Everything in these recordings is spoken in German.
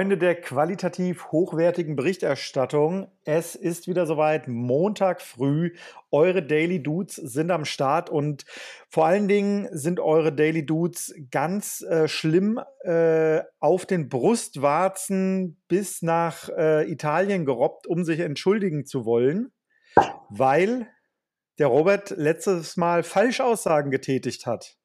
Freunde der qualitativ hochwertigen Berichterstattung, es ist wieder soweit. Montag früh. Eure Daily Dudes sind am Start und vor allen Dingen sind eure Daily Dudes ganz äh, schlimm äh, auf den Brustwarzen bis nach äh, Italien gerobbt, um sich entschuldigen zu wollen, weil der Robert letztes Mal Falschaussagen getätigt hat.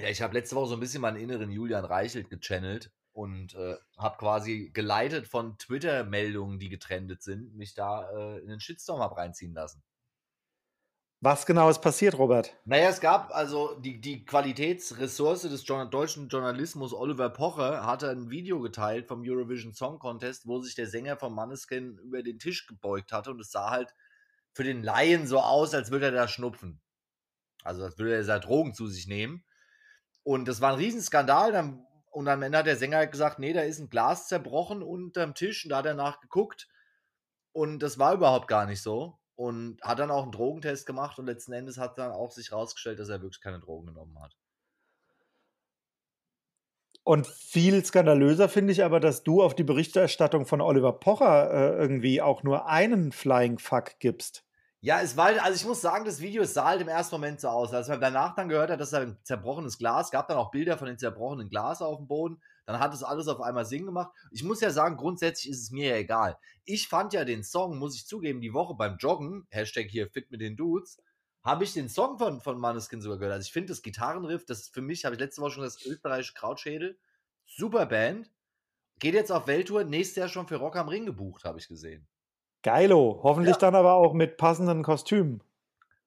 Ja, ich habe letzte Woche so ein bisschen meinen inneren Julian Reichelt gechannelt und äh, habe quasi geleitet von Twitter-Meldungen, die getrendet sind, mich da äh, in den Shitstorm habe reinziehen lassen. Was genau ist passiert, Robert? Naja, es gab also die, die Qualitätsressource des deutschen Journalismus, Oliver Pocher, hatte ein Video geteilt vom Eurovision Song Contest, wo sich der Sänger von Manneskin über den Tisch gebeugt hatte und es sah halt für den Laien so aus, als würde er da schnupfen. Also als würde er da Drogen zu sich nehmen. Und das war ein Riesenskandal. Dann und am Ende hat der Sänger gesagt, nee, da ist ein Glas zerbrochen unterm Tisch und da hat er nachgeguckt. Und das war überhaupt gar nicht so. Und hat dann auch einen Drogentest gemacht und letzten Endes hat dann auch sich rausgestellt, dass er wirklich keine Drogen genommen hat. Und viel skandalöser finde ich aber, dass du auf die Berichterstattung von Oliver Pocher äh, irgendwie auch nur einen Flying Fuck gibst. Ja, es war, also ich muss sagen, das Video sah halt im ersten Moment so aus. Als man danach dann gehört hat, dass er ein zerbrochenes Glas, gab dann auch Bilder von dem zerbrochenen Glas auf dem Boden, dann hat es alles auf einmal Sinn gemacht. Ich muss ja sagen, grundsätzlich ist es mir ja egal. Ich fand ja den Song, muss ich zugeben, die Woche beim Joggen, Hashtag hier fit mit den Dudes, habe ich den Song von, von Maneskin sogar gehört. Also ich finde das Gitarrenriff, das ist für mich, habe ich letzte Woche schon das österreichische Krautschädel. Super Band. Geht jetzt auf Welttour, nächstes Jahr schon für Rock am Ring gebucht, habe ich gesehen. Geilo. Hoffentlich ja. dann aber auch mit passenden Kostümen.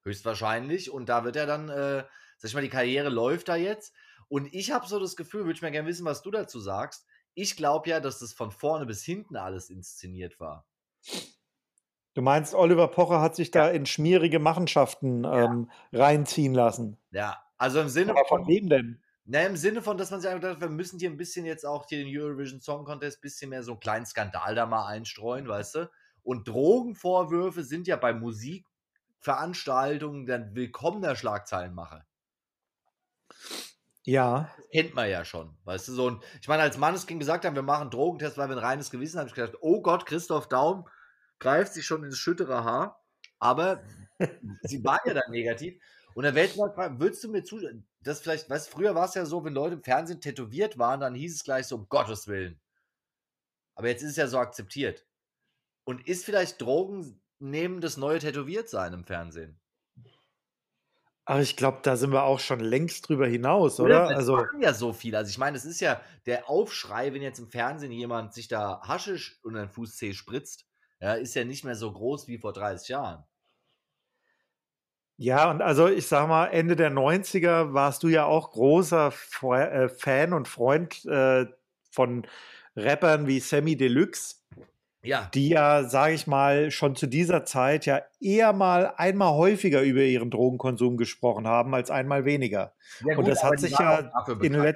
Höchstwahrscheinlich. Und da wird er dann, äh, sag ich mal, die Karriere läuft da jetzt. Und ich habe so das Gefühl, würde ich mal gerne wissen, was du dazu sagst. Ich glaube ja, dass das von vorne bis hinten alles inszeniert war. Du meinst, Oliver Pocher hat sich da in schmierige Machenschaften ja. ähm, reinziehen lassen. Ja, also im Sinne Aber von, von wem denn? Na, im Sinne von, dass man sich einfach gedacht wir müssen hier ein bisschen jetzt auch hier den Eurovision Song Contest ein bisschen mehr so einen kleinen Skandal da mal einstreuen, weißt du? Und Drogenvorwürfe sind ja bei Musikveranstaltungen dann willkommener Schlagzeilenmacher. Ja. Das kennt man ja schon. Weißt du, so ein, ich meine, als Manneskin gesagt haben, wir machen Drogentest, weil wir ein reines Gewissen haben, habe ich gedacht, oh Gott, Christoph Daum greift sich schon ins schüttere Haar. Aber sie waren ja dann negativ. Und ich mal fragen, würdest du mir zu, das vielleicht, weißt früher war es ja so, wenn Leute im Fernsehen tätowiert waren, dann hieß es gleich so, um Gottes Willen. Aber jetzt ist es ja so akzeptiert. Und ist vielleicht Drogen nehmen das neue Tätowiertsein im Fernsehen? Aber ich glaube, da sind wir auch schon längst drüber hinaus, oder? Ja, also ja so viel. Also ich meine, es ist ja der Aufschrei, wenn jetzt im Fernsehen jemand sich da Haschisch unter den Fußzeh spritzt, ja, ist ja nicht mehr so groß wie vor 30 Jahren. Ja, und also ich sag mal, Ende der 90er warst du ja auch großer äh, Fan und Freund äh, von Rappern wie Sammy Deluxe. Ja. Die ja, sage ich mal, schon zu dieser Zeit ja eher mal einmal häufiger über ihren Drogenkonsum gesprochen haben als einmal weniger. Ja, gut, Und das hat sich ja in den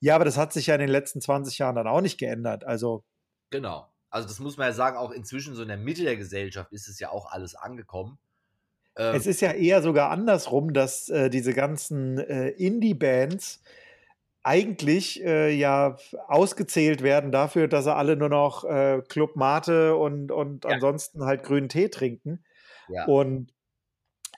ja, aber das hat sich ja in den letzten 20 Jahren dann auch nicht geändert. Also genau. Also das muss man ja sagen, auch inzwischen so in der Mitte der Gesellschaft ist es ja auch alles angekommen. Ähm, es ist ja eher sogar andersrum, dass äh, diese ganzen äh, Indie-Bands eigentlich äh, ja ausgezählt werden dafür, dass sie alle nur noch äh, Club Mate und, und ja. ansonsten halt grünen Tee trinken. Ja. Und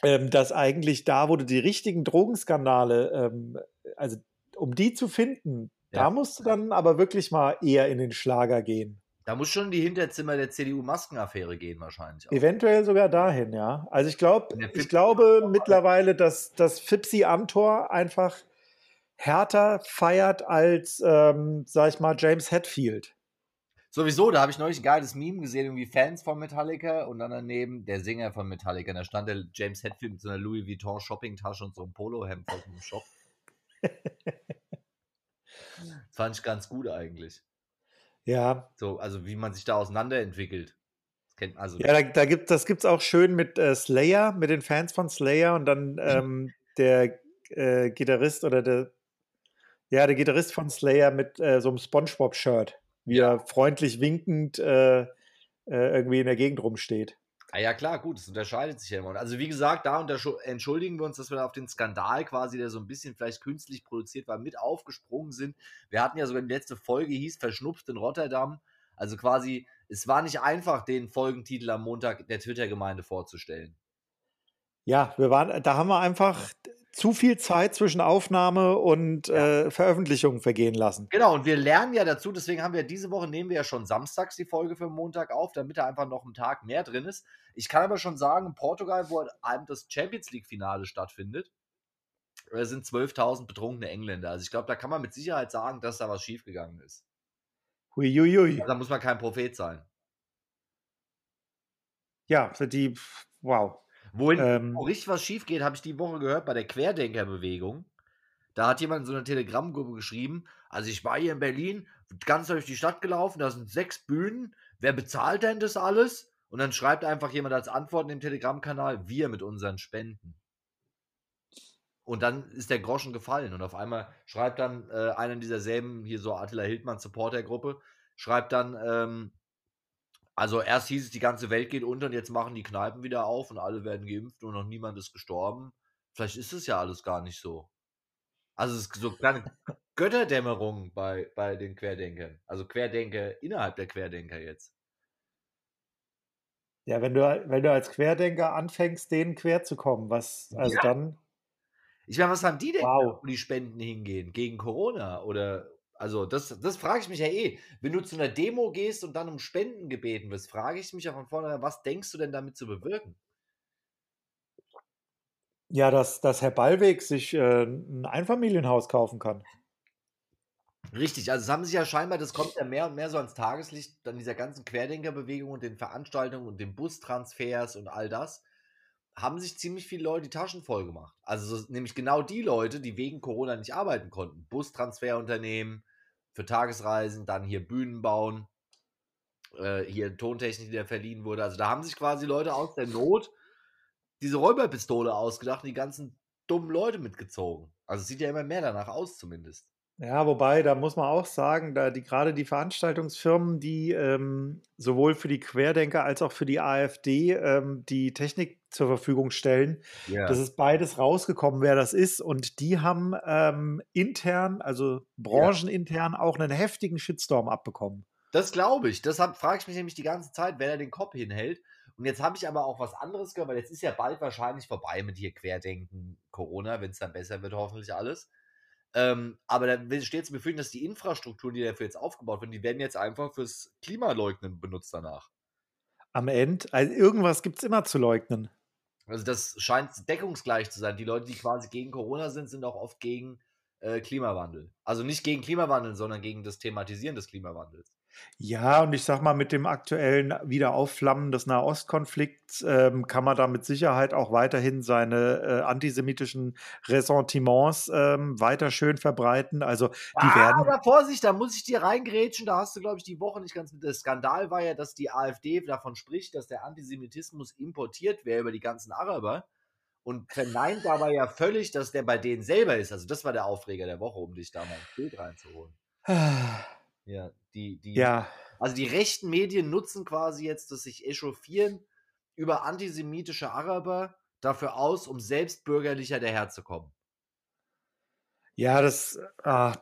ähm, dass eigentlich da, wo du die richtigen Drogenskandale, ähm, also um die zu finden, ja. da musst du dann aber wirklich mal eher in den Schlager gehen. Da muss schon die Hinterzimmer der CDU-Maskenaffäre gehen, wahrscheinlich. Auch. Eventuell sogar dahin, ja. Also ich glaube, ich glaube mittlerweile, dass das Fipsi Amtor einfach härter feiert als, ähm, sag ich mal, James Hetfield. Sowieso, da habe ich neulich ein geiles Meme gesehen, irgendwie Fans von Metallica und dann daneben der Sänger von Metallica. Da stand der James Hetfield mit so einer Louis Vuitton Shoppingtasche und so einem Polohemd aus dem Shop. das fand ich ganz gut eigentlich. Ja. So, also wie man sich da auseinanderentwickelt. Das kennt also. Ja, da, da gibt, das gibt's auch schön mit äh, Slayer, mit den Fans von Slayer und dann mhm. ähm, der äh, Gitarrist oder der ja, der Gitarrist von Slayer mit äh, so einem Spongebob-Shirt, wie er freundlich winkend äh, äh, irgendwie in der Gegend rumsteht. Ah ja, klar, gut, es unterscheidet sich ja immer. Also, wie gesagt, da entschuldigen wir uns, dass wir da auf den Skandal quasi, der so ein bisschen vielleicht künstlich produziert war, mit aufgesprungen sind. Wir hatten ja sogar die letzte Folge, hieß Verschnupft in Rotterdam. Also quasi, es war nicht einfach, den Folgentitel am Montag der Twitter-Gemeinde vorzustellen. Ja, wir waren, da haben wir einfach zu viel Zeit zwischen Aufnahme und ja. äh, Veröffentlichung vergehen lassen. Genau, und wir lernen ja dazu, deswegen haben wir diese Woche, nehmen wir ja schon samstags die Folge für Montag auf, damit da einfach noch ein Tag mehr drin ist. Ich kann aber schon sagen, in Portugal, wo einem das Champions League-Finale stattfindet, äh, sind 12.000 betrunkene Engländer. Also ich glaube, da kann man mit Sicherheit sagen, dass da was schiefgegangen ist. Huiuiui. Also da muss man kein Prophet sein. Ja, für die, wow. Wohin, ähm, wo richtig was schief geht, habe ich die Woche gehört bei der Querdenkerbewegung. Da hat jemand in so einer Telegram-Gruppe geschrieben, also ich war hier in Berlin, ganz durch die Stadt gelaufen, da sind sechs Bühnen, wer bezahlt denn das alles? Und dann schreibt einfach jemand als Antwort in dem Telegram-Kanal, wir mit unseren Spenden. Und dann ist der Groschen gefallen und auf einmal schreibt dann äh, einer dieser selben, hier so Attila Hildmann Supporter-Gruppe, schreibt dann, ähm, also erst hieß es, die ganze Welt geht unter und jetzt machen die Kneipen wieder auf und alle werden geimpft und noch niemand ist gestorben. Vielleicht ist es ja alles gar nicht so. Also es ist so kleine Götterdämmerung bei, bei den Querdenkern. Also Querdenker innerhalb der Querdenker jetzt. Ja, wenn du, wenn du als Querdenker anfängst, denen quer zu kommen, was, also ja. dann. Ich meine, was haben die denn, wow. wo die Spenden hingehen? Gegen Corona oder also, das, das frage ich mich ja eh. Wenn du zu einer Demo gehst und dann um Spenden gebeten wirst, frage ich mich ja von vornherein, was denkst du denn damit zu bewirken? Ja, dass, dass Herr Ballweg sich äh, ein Einfamilienhaus kaufen kann. Richtig, also es haben sich ja scheinbar, das kommt ja mehr und mehr so ans Tageslicht, dann dieser ganzen Querdenkerbewegung und den Veranstaltungen und den Bustransfers und all das haben sich ziemlich viele Leute die Taschen voll gemacht. Also so, nämlich genau die Leute, die wegen Corona nicht arbeiten konnten. Bustransferunternehmen, für Tagesreisen, dann hier Bühnen bauen, äh, hier Tontechnik, die da verliehen wurde. Also da haben sich quasi Leute aus der Not diese Räuberpistole ausgedacht und die ganzen dummen Leute mitgezogen. Also es sieht ja immer mehr danach aus zumindest. Ja, wobei, da muss man auch sagen, da die gerade die Veranstaltungsfirmen, die ähm, sowohl für die Querdenker als auch für die AfD ähm, die Technik zur Verfügung stellen, yeah. das ist beides rausgekommen, wer das ist. Und die haben ähm, intern, also branchenintern, yeah. auch einen heftigen Shitstorm abbekommen. Das glaube ich. Deshalb frage ich mich nämlich die ganze Zeit, wer da den Kopf hinhält. Und jetzt habe ich aber auch was anderes gehört, weil jetzt ist ja bald wahrscheinlich vorbei mit hier Querdenken, Corona, wenn es dann besser wird, hoffentlich alles. Ähm, aber da steht zu befürchten, dass die Infrastrukturen, die dafür jetzt aufgebaut werden, die werden jetzt einfach fürs Klimaleugnen benutzt danach. Am Ende, also irgendwas gibt es immer zu leugnen. Also das scheint deckungsgleich zu sein. Die Leute, die quasi gegen Corona sind, sind auch oft gegen äh, Klimawandel. Also nicht gegen Klimawandel, sondern gegen das Thematisieren des Klimawandels. Ja, und ich sag mal, mit dem aktuellen Wiederaufflammen des Nahostkonflikts ähm, kann man da mit Sicherheit auch weiterhin seine äh, antisemitischen Ressentiments ähm, weiter schön verbreiten. Also die ah, werden. Aber Vorsicht, da muss ich dir reingrätschen. Da hast du, glaube ich, die Woche nicht ganz mit. Der Skandal war ja, dass die AfD davon spricht, dass der Antisemitismus importiert wäre über die ganzen Araber und verneint dabei ja völlig, dass der bei denen selber ist. Also das war der Aufreger der Woche, um dich da mal ins Bild reinzuholen. Ja, die, die, ja. Also die rechten Medien nutzen quasi jetzt das sich echauffieren über antisemitische Araber dafür aus, um selbst bürgerlicher daherzukommen. Ja, das, ah,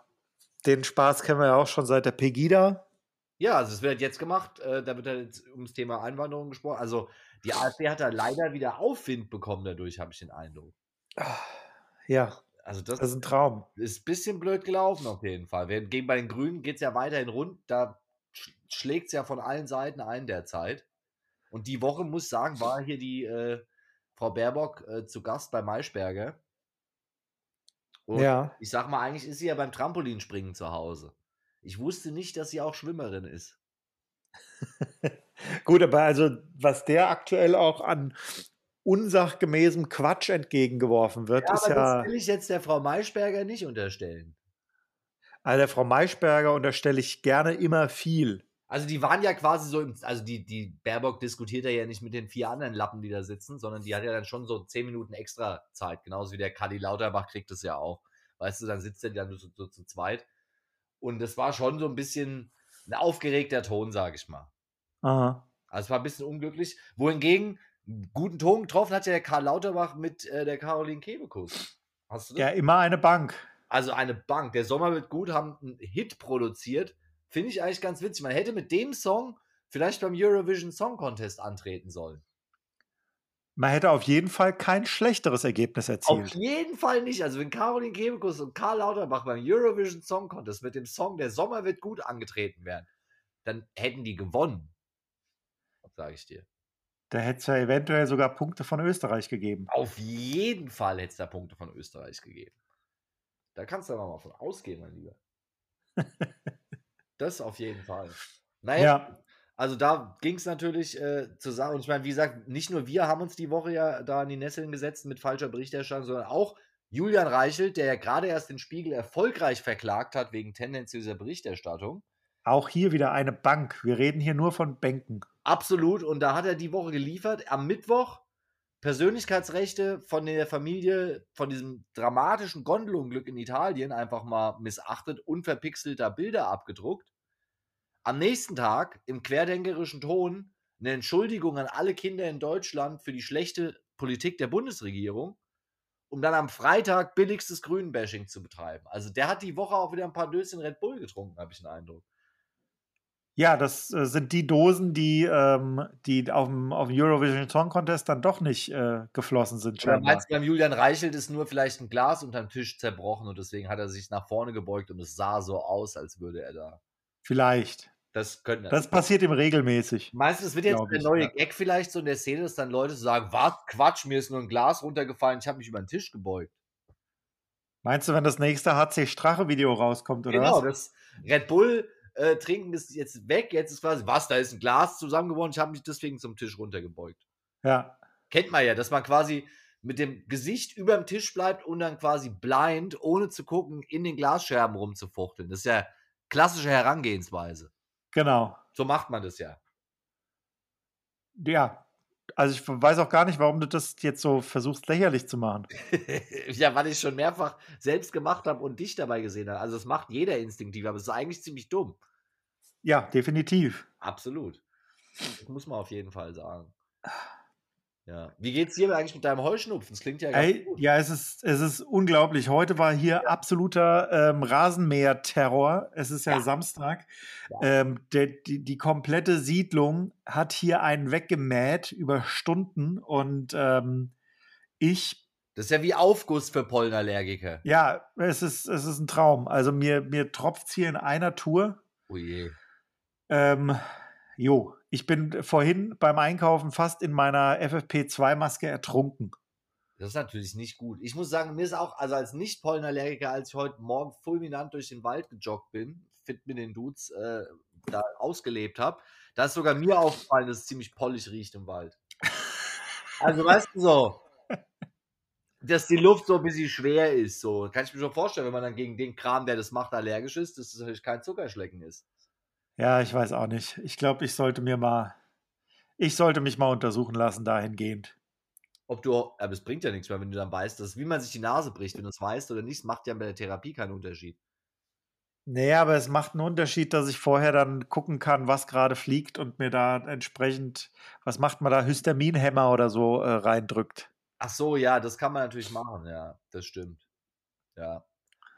den Spaß kennen wir ja auch schon seit der Pegida. Ja, also es wird jetzt gemacht, äh, da wird halt jetzt ums Thema Einwanderung gesprochen. Also die AfD hat da leider wieder Aufwind bekommen dadurch, habe ich den Eindruck. Ja. Also das, das, ist ein Traum. Ist ein bisschen blöd gelaufen auf jeden Fall. Gegen bei den Grünen geht es ja weiterhin rund. Da schlägt es ja von allen Seiten ein derzeit. Und die Woche, muss ich sagen, war hier die äh, Frau Baerbock äh, zu Gast bei Maischberger. Und ja. ich sag mal, eigentlich ist sie ja beim Trampolinspringen zu Hause. Ich wusste nicht, dass sie auch Schwimmerin ist. Gut, aber also, was der aktuell auch an unsachgemäßem Quatsch entgegengeworfen wird, ja, aber ja. Das will ich jetzt der Frau Maischberger nicht unterstellen. Also der Frau Maischberger unterstelle ich gerne immer viel. Also die waren ja quasi so, im, also die, die Baerbock diskutiert ja nicht mit den vier anderen Lappen, die da sitzen, sondern die hat ja dann schon so zehn Minuten extra Zeit, genauso wie der Kali Lauterbach kriegt es ja auch. Weißt du, dann sitzt er dann so, so zu zweit. Und das war schon so ein bisschen ein aufgeregter Ton, sag ich mal. Aha. Also es war ein bisschen unglücklich. Wohingegen guten Ton getroffen hat ja der Karl Lauterbach mit äh, der Caroline Kebekus. Hast du das? Ja, immer eine Bank. Also eine Bank. Der Sommer wird gut, haben einen Hit produziert. Finde ich eigentlich ganz witzig. Man hätte mit dem Song vielleicht beim Eurovision Song Contest antreten sollen. Man hätte auf jeden Fall kein schlechteres Ergebnis erzielt. Auf jeden Fall nicht. Also wenn Caroline Kebekus und Karl Lauterbach beim Eurovision Song Contest mit dem Song Der Sommer wird gut angetreten wären, dann hätten die gewonnen. Sage ich dir. Da hätte es ja eventuell sogar Punkte von Österreich gegeben. Auf jeden Fall hätte es da Punkte von Österreich gegeben. Da kannst du aber mal von ausgehen, mein Lieber. das auf jeden Fall. Naja, ja. also da ging es natürlich äh, zusammen. Und ich meine, wie gesagt, nicht nur wir haben uns die Woche ja da in die Nesseln gesetzt mit falscher Berichterstattung, sondern auch Julian Reichelt, der ja gerade erst den Spiegel erfolgreich verklagt hat wegen tendenziöser Berichterstattung. Auch hier wieder eine Bank. Wir reden hier nur von Bänken. Absolut. Und da hat er die Woche geliefert. Am Mittwoch Persönlichkeitsrechte von der Familie, von diesem dramatischen Gondelunglück in Italien einfach mal missachtet, unverpixelter Bilder abgedruckt. Am nächsten Tag im querdenkerischen Ton eine Entschuldigung an alle Kinder in Deutschland für die schlechte Politik der Bundesregierung, um dann am Freitag billigstes Grünbashing zu betreiben. Also der hat die Woche auch wieder ein paar Döschen Red Bull getrunken, habe ich den Eindruck. Ja, das äh, sind die Dosen, die, ähm, die auf dem, auf dem Eurovision Song Contest dann doch nicht äh, geflossen sind. Oder meinst du, beim Julian Reichelt ist nur vielleicht ein Glas unterm Tisch zerbrochen und deswegen hat er sich nach vorne gebeugt und es sah so aus, als würde er da. Vielleicht. Das könnte. Das passiert ihm regelmäßig. Meinst du, es wird jetzt der neue ja. Gag vielleicht so in der Szene, dass dann Leute sagen: Was, Quatsch, mir ist nur ein Glas runtergefallen, ich habe mich über den Tisch gebeugt. Meinst du, wenn das nächste HC Strache-Video rauskommt, oder genau, was? Genau, das Red Bull äh, trinken ist jetzt weg, jetzt ist quasi, was, da ist ein Glas zusammengebrochen, ich habe mich deswegen zum Tisch runtergebeugt. Ja. Kennt man ja, dass man quasi mit dem Gesicht über dem Tisch bleibt und dann quasi blind, ohne zu gucken, in den Glasscherben rumzufuchteln. Das ist ja klassische Herangehensweise. Genau. So macht man das ja. Ja, also ich weiß auch gar nicht, warum du das jetzt so versuchst lächerlich zu machen. ja, weil ich schon mehrfach selbst gemacht habe und dich dabei gesehen habe. Also das macht jeder instinktiv, aber es ist eigentlich ziemlich dumm. Ja, definitiv. Absolut. Das muss man auf jeden Fall sagen. Ja. Wie geht's dir eigentlich mit deinem Heuschnupfen? Das klingt ja ganz Ey, gut. Ja, es ist, es ist unglaublich. Heute war hier ja. absoluter ähm, Rasenmäher-Terror. Es ist ja, ja. Samstag. Ja. Ähm, der, die, die komplette Siedlung hat hier einen weggemäht über Stunden und ähm, ich das ist ja wie Aufguss für Pollenallergiker. Ja, es ist, es ist ein Traum. Also mir, mir tropft es hier in einer Tour. Oh je. Ähm, jo, ich bin vorhin beim Einkaufen fast in meiner FFP2-Maske ertrunken. Das ist natürlich nicht gut. Ich muss sagen, mir ist auch, also als Nicht-Pollenallergiker, als ich heute Morgen fulminant durch den Wald gejoggt bin, fit mit den Dudes, äh, da ausgelebt habe, da ist sogar mir aufgefallen, dass es ziemlich pollig riecht im Wald. Also, weißt du so, dass die Luft so ein bisschen schwer ist. So kann ich mir schon vorstellen, wenn man dann gegen den Kram, der das macht, allergisch ist, dass es natürlich kein Zuckerschlecken ist. Ja, ich weiß auch nicht. Ich glaube, ich sollte mir mal, ich sollte mich mal untersuchen lassen dahingehend. Ob du, aber es bringt ja nichts mehr, wenn du dann weißt, dass, wie man sich die Nase bricht, wenn du es weißt oder nicht, macht ja bei der Therapie keinen Unterschied. Nee, aber es macht einen Unterschied, dass ich vorher dann gucken kann, was gerade fliegt und mir da entsprechend, was macht man da, Histaminhämmer oder so äh, reindrückt. Ach so, ja, das kann man natürlich machen, ja, das stimmt. Ja.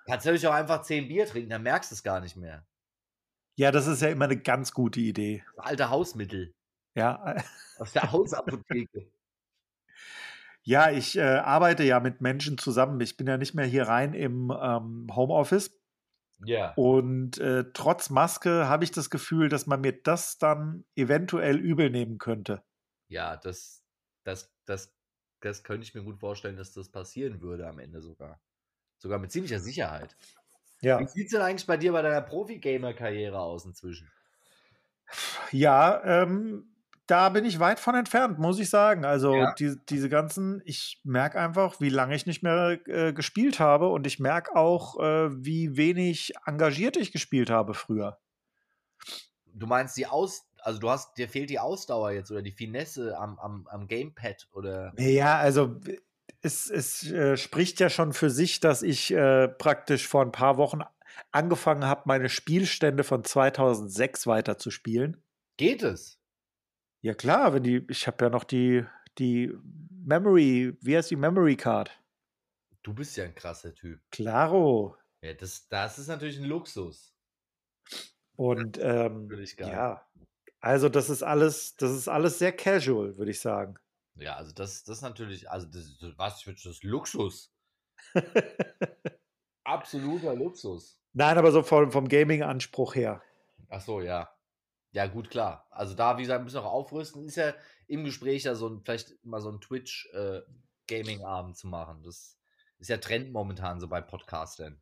Kannst natürlich auch einfach zehn Bier trinken, dann merkst du es gar nicht mehr. Ja, das ist ja immer eine ganz gute Idee. Alte Hausmittel. Ja. Aus der Hausapotheke. ja, ich äh, arbeite ja mit Menschen zusammen. Ich bin ja nicht mehr hier rein im ähm, Homeoffice. Ja. Und äh, trotz Maske habe ich das Gefühl, dass man mir das dann eventuell übel nehmen könnte. Ja, das, das, das, das könnte ich mir gut vorstellen, dass das passieren würde am Ende sogar. Sogar mit ziemlicher Sicherheit. Ja. Wie sieht es denn eigentlich bei dir bei deiner Profi-Gamer-Karriere aus inzwischen? Ja, ähm, da bin ich weit von entfernt, muss ich sagen. Also ja. die, diese ganzen, ich merke einfach, wie lange ich nicht mehr äh, gespielt habe und ich merke auch, äh, wie wenig engagiert ich gespielt habe früher. Du meinst die Aus, also du hast, dir fehlt die Ausdauer jetzt oder die Finesse am, am, am Gamepad oder? Ja, also es, es äh, spricht ja schon für sich, dass ich äh, praktisch vor ein paar Wochen angefangen habe, meine Spielstände von 2006 weiterzuspielen. Geht es? Ja klar, wenn die, ich habe ja noch die, die Memory, wie heißt die Memory Card? Du bist ja ein krasser Typ. Claro. Ja, das, das ist natürlich ein Luxus. Und ähm, ja, also das ist alles, das ist alles sehr casual, würde ich sagen. Ja, also das, das ist natürlich, also das, was für das Luxus. Absoluter Luxus. Nein, aber so vom, vom Gaming-Anspruch her. Ach so, ja. Ja, gut, klar. Also da, wie gesagt, müssen wir auch aufrüsten. Ist ja im Gespräch ja so ein, vielleicht mal so ein Twitch-Gaming-Abend zu machen. Das ist ja Trend momentan so bei Podcastern.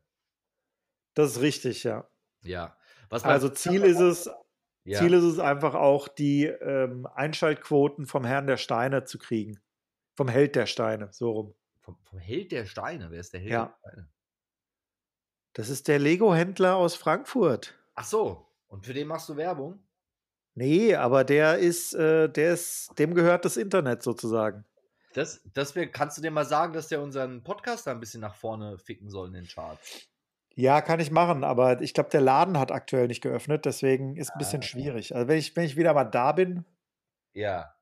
Das ist richtig, ja. Ja. Was Also Ziel ist es, ja. Ziel ist es einfach auch, die ähm, Einschaltquoten vom Herrn der Steine zu kriegen. Vom Held der Steine, so rum. vom, vom Held der Steine. Wer ist der Held Ja. der Steine? Das ist der Lego-Händler aus Frankfurt. Ach so. Und für den machst du Werbung? Nee, aber der ist, äh, der ist, dem gehört das Internet sozusagen. Das, das wär, kannst du dir mal sagen, dass der unseren Podcast da ein bisschen nach vorne ficken soll in den Charts? Ja, kann ich machen, aber ich glaube, der Laden hat aktuell nicht geöffnet, deswegen ist ein bisschen Ah. schwierig. Also wenn ich, wenn ich wieder mal da bin, Ja.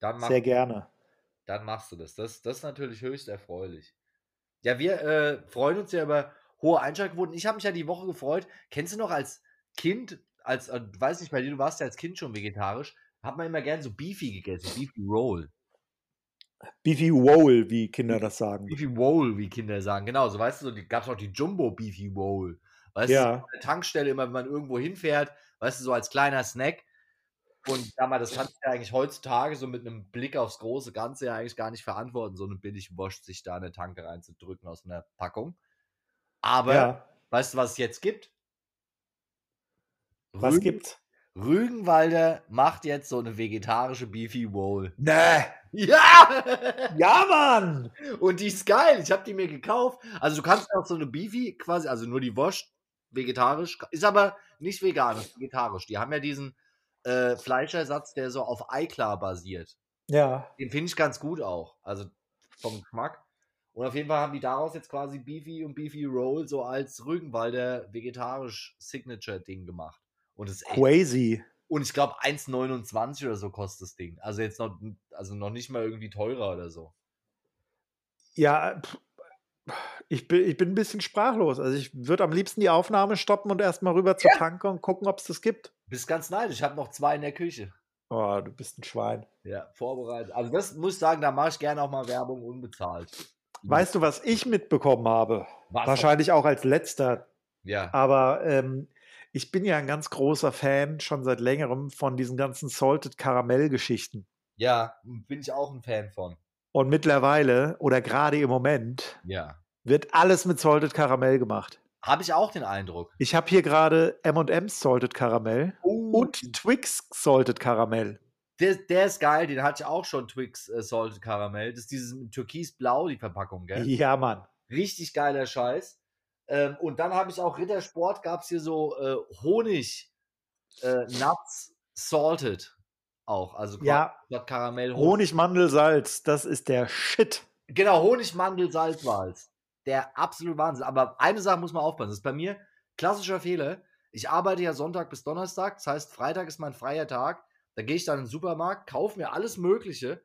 Dann mach, sehr gerne. dann machst du das. das. Das ist natürlich höchst erfreulich. Ja, wir äh, freuen uns ja über hohe Einschaltquoten. Ich habe mich ja die Woche gefreut. Kennst du noch als Kind, als, äh, weiß nicht, bei dir, du warst ja als Kind schon vegetarisch, hat man immer gern so Beefy gegessen, Beefy Roll. Beefy Roll, wie Kinder das sagen. Beefy Roll, wie Kinder sagen. Genau, so weißt du, so, die gab es auch die Jumbo Beefy Roll. Weißt du, Ja. so an der Tankstelle immer, wenn man irgendwo hinfährt, weißt du, so als kleiner Snack. Und sag mal, das kannst du ja eigentlich heutzutage so mit einem Blick aufs große Ganze ja eigentlich gar nicht verantworten, so eine billig Wurst sich da in eine Tanke reinzudrücken aus einer Packung. Aber, Ja, weißt du, was es jetzt gibt? was Rügen- gibt's? Rügenwalder macht jetzt so eine vegetarische Beefy Roll. Nee. Ja! Ja, Mann! Und die ist geil. Ich habe die mir gekauft. Also du kannst auch so eine Beefy quasi, also nur die Wurst, vegetarisch, ist aber nicht vegan, ist vegetarisch. Die haben ja diesen äh, Fleischersatz, der so auf Eiklar basiert. Ja. Den finde ich ganz gut auch. Also vom Geschmack. Und auf jeden Fall haben die daraus jetzt quasi Beefy und Beefy Roll so als Rügenwalder vegetarisch Signature-Ding gemacht. Und es ist echt Crazy. und ich glaube 1,29 oder so kostet das Ding. Also jetzt noch, also noch nicht mal irgendwie teurer oder so. Ja, ich bin, ich bin ein bisschen sprachlos. Also ich würde am liebsten die Aufnahme stoppen und erstmal rüber zur Tanke und gucken, ob es das gibt. Bist ganz neidisch. Ich habe noch zwei in der Küche. Oh, du bist ein Schwein. Ja, vorbereitet. Also das muss ich sagen, da mache ich gerne auch mal Werbung unbezahlt. Weißt du, was ich mitbekommen habe? Was? Wahrscheinlich auch als letzter. Ja. Aber ähm, ich bin ja ein ganz großer Fan schon seit längerem von diesen ganzen Salted Karamell-Geschichten. Ja, bin ich auch ein Fan von. Und mittlerweile oder gerade im Moment Ja. wird alles mit Salted Karamell gemacht. Habe ich auch den Eindruck. Ich habe hier gerade M&M's Salted Karamell Oh, und Twix Salted Karamell. der, der ist geil, den hatte ich auch schon, Twix äh, Salted Caramel. Das ist dieses Türkisblau, die Verpackung, gell? Ja, Mann. Richtig geiler Scheiß. Ähm, und dann habe ich auch Rittersport, gab es hier so äh, Honig äh, Nuts Salted auch. Also Ja. statt Karamell Honig, Mandel, Salz, das ist der Shit. Genau, Honig, Mandel, Salzwalz. Der absolute Wahnsinn. Aber eine Sache muss man aufpassen. Das ist bei mir klassischer Fehler. Ich arbeite ja Sonntag bis Donnerstag. Das heißt, Freitag ist mein freier Tag. Da gehe ich dann in den Supermarkt, kaufe mir alles Mögliche.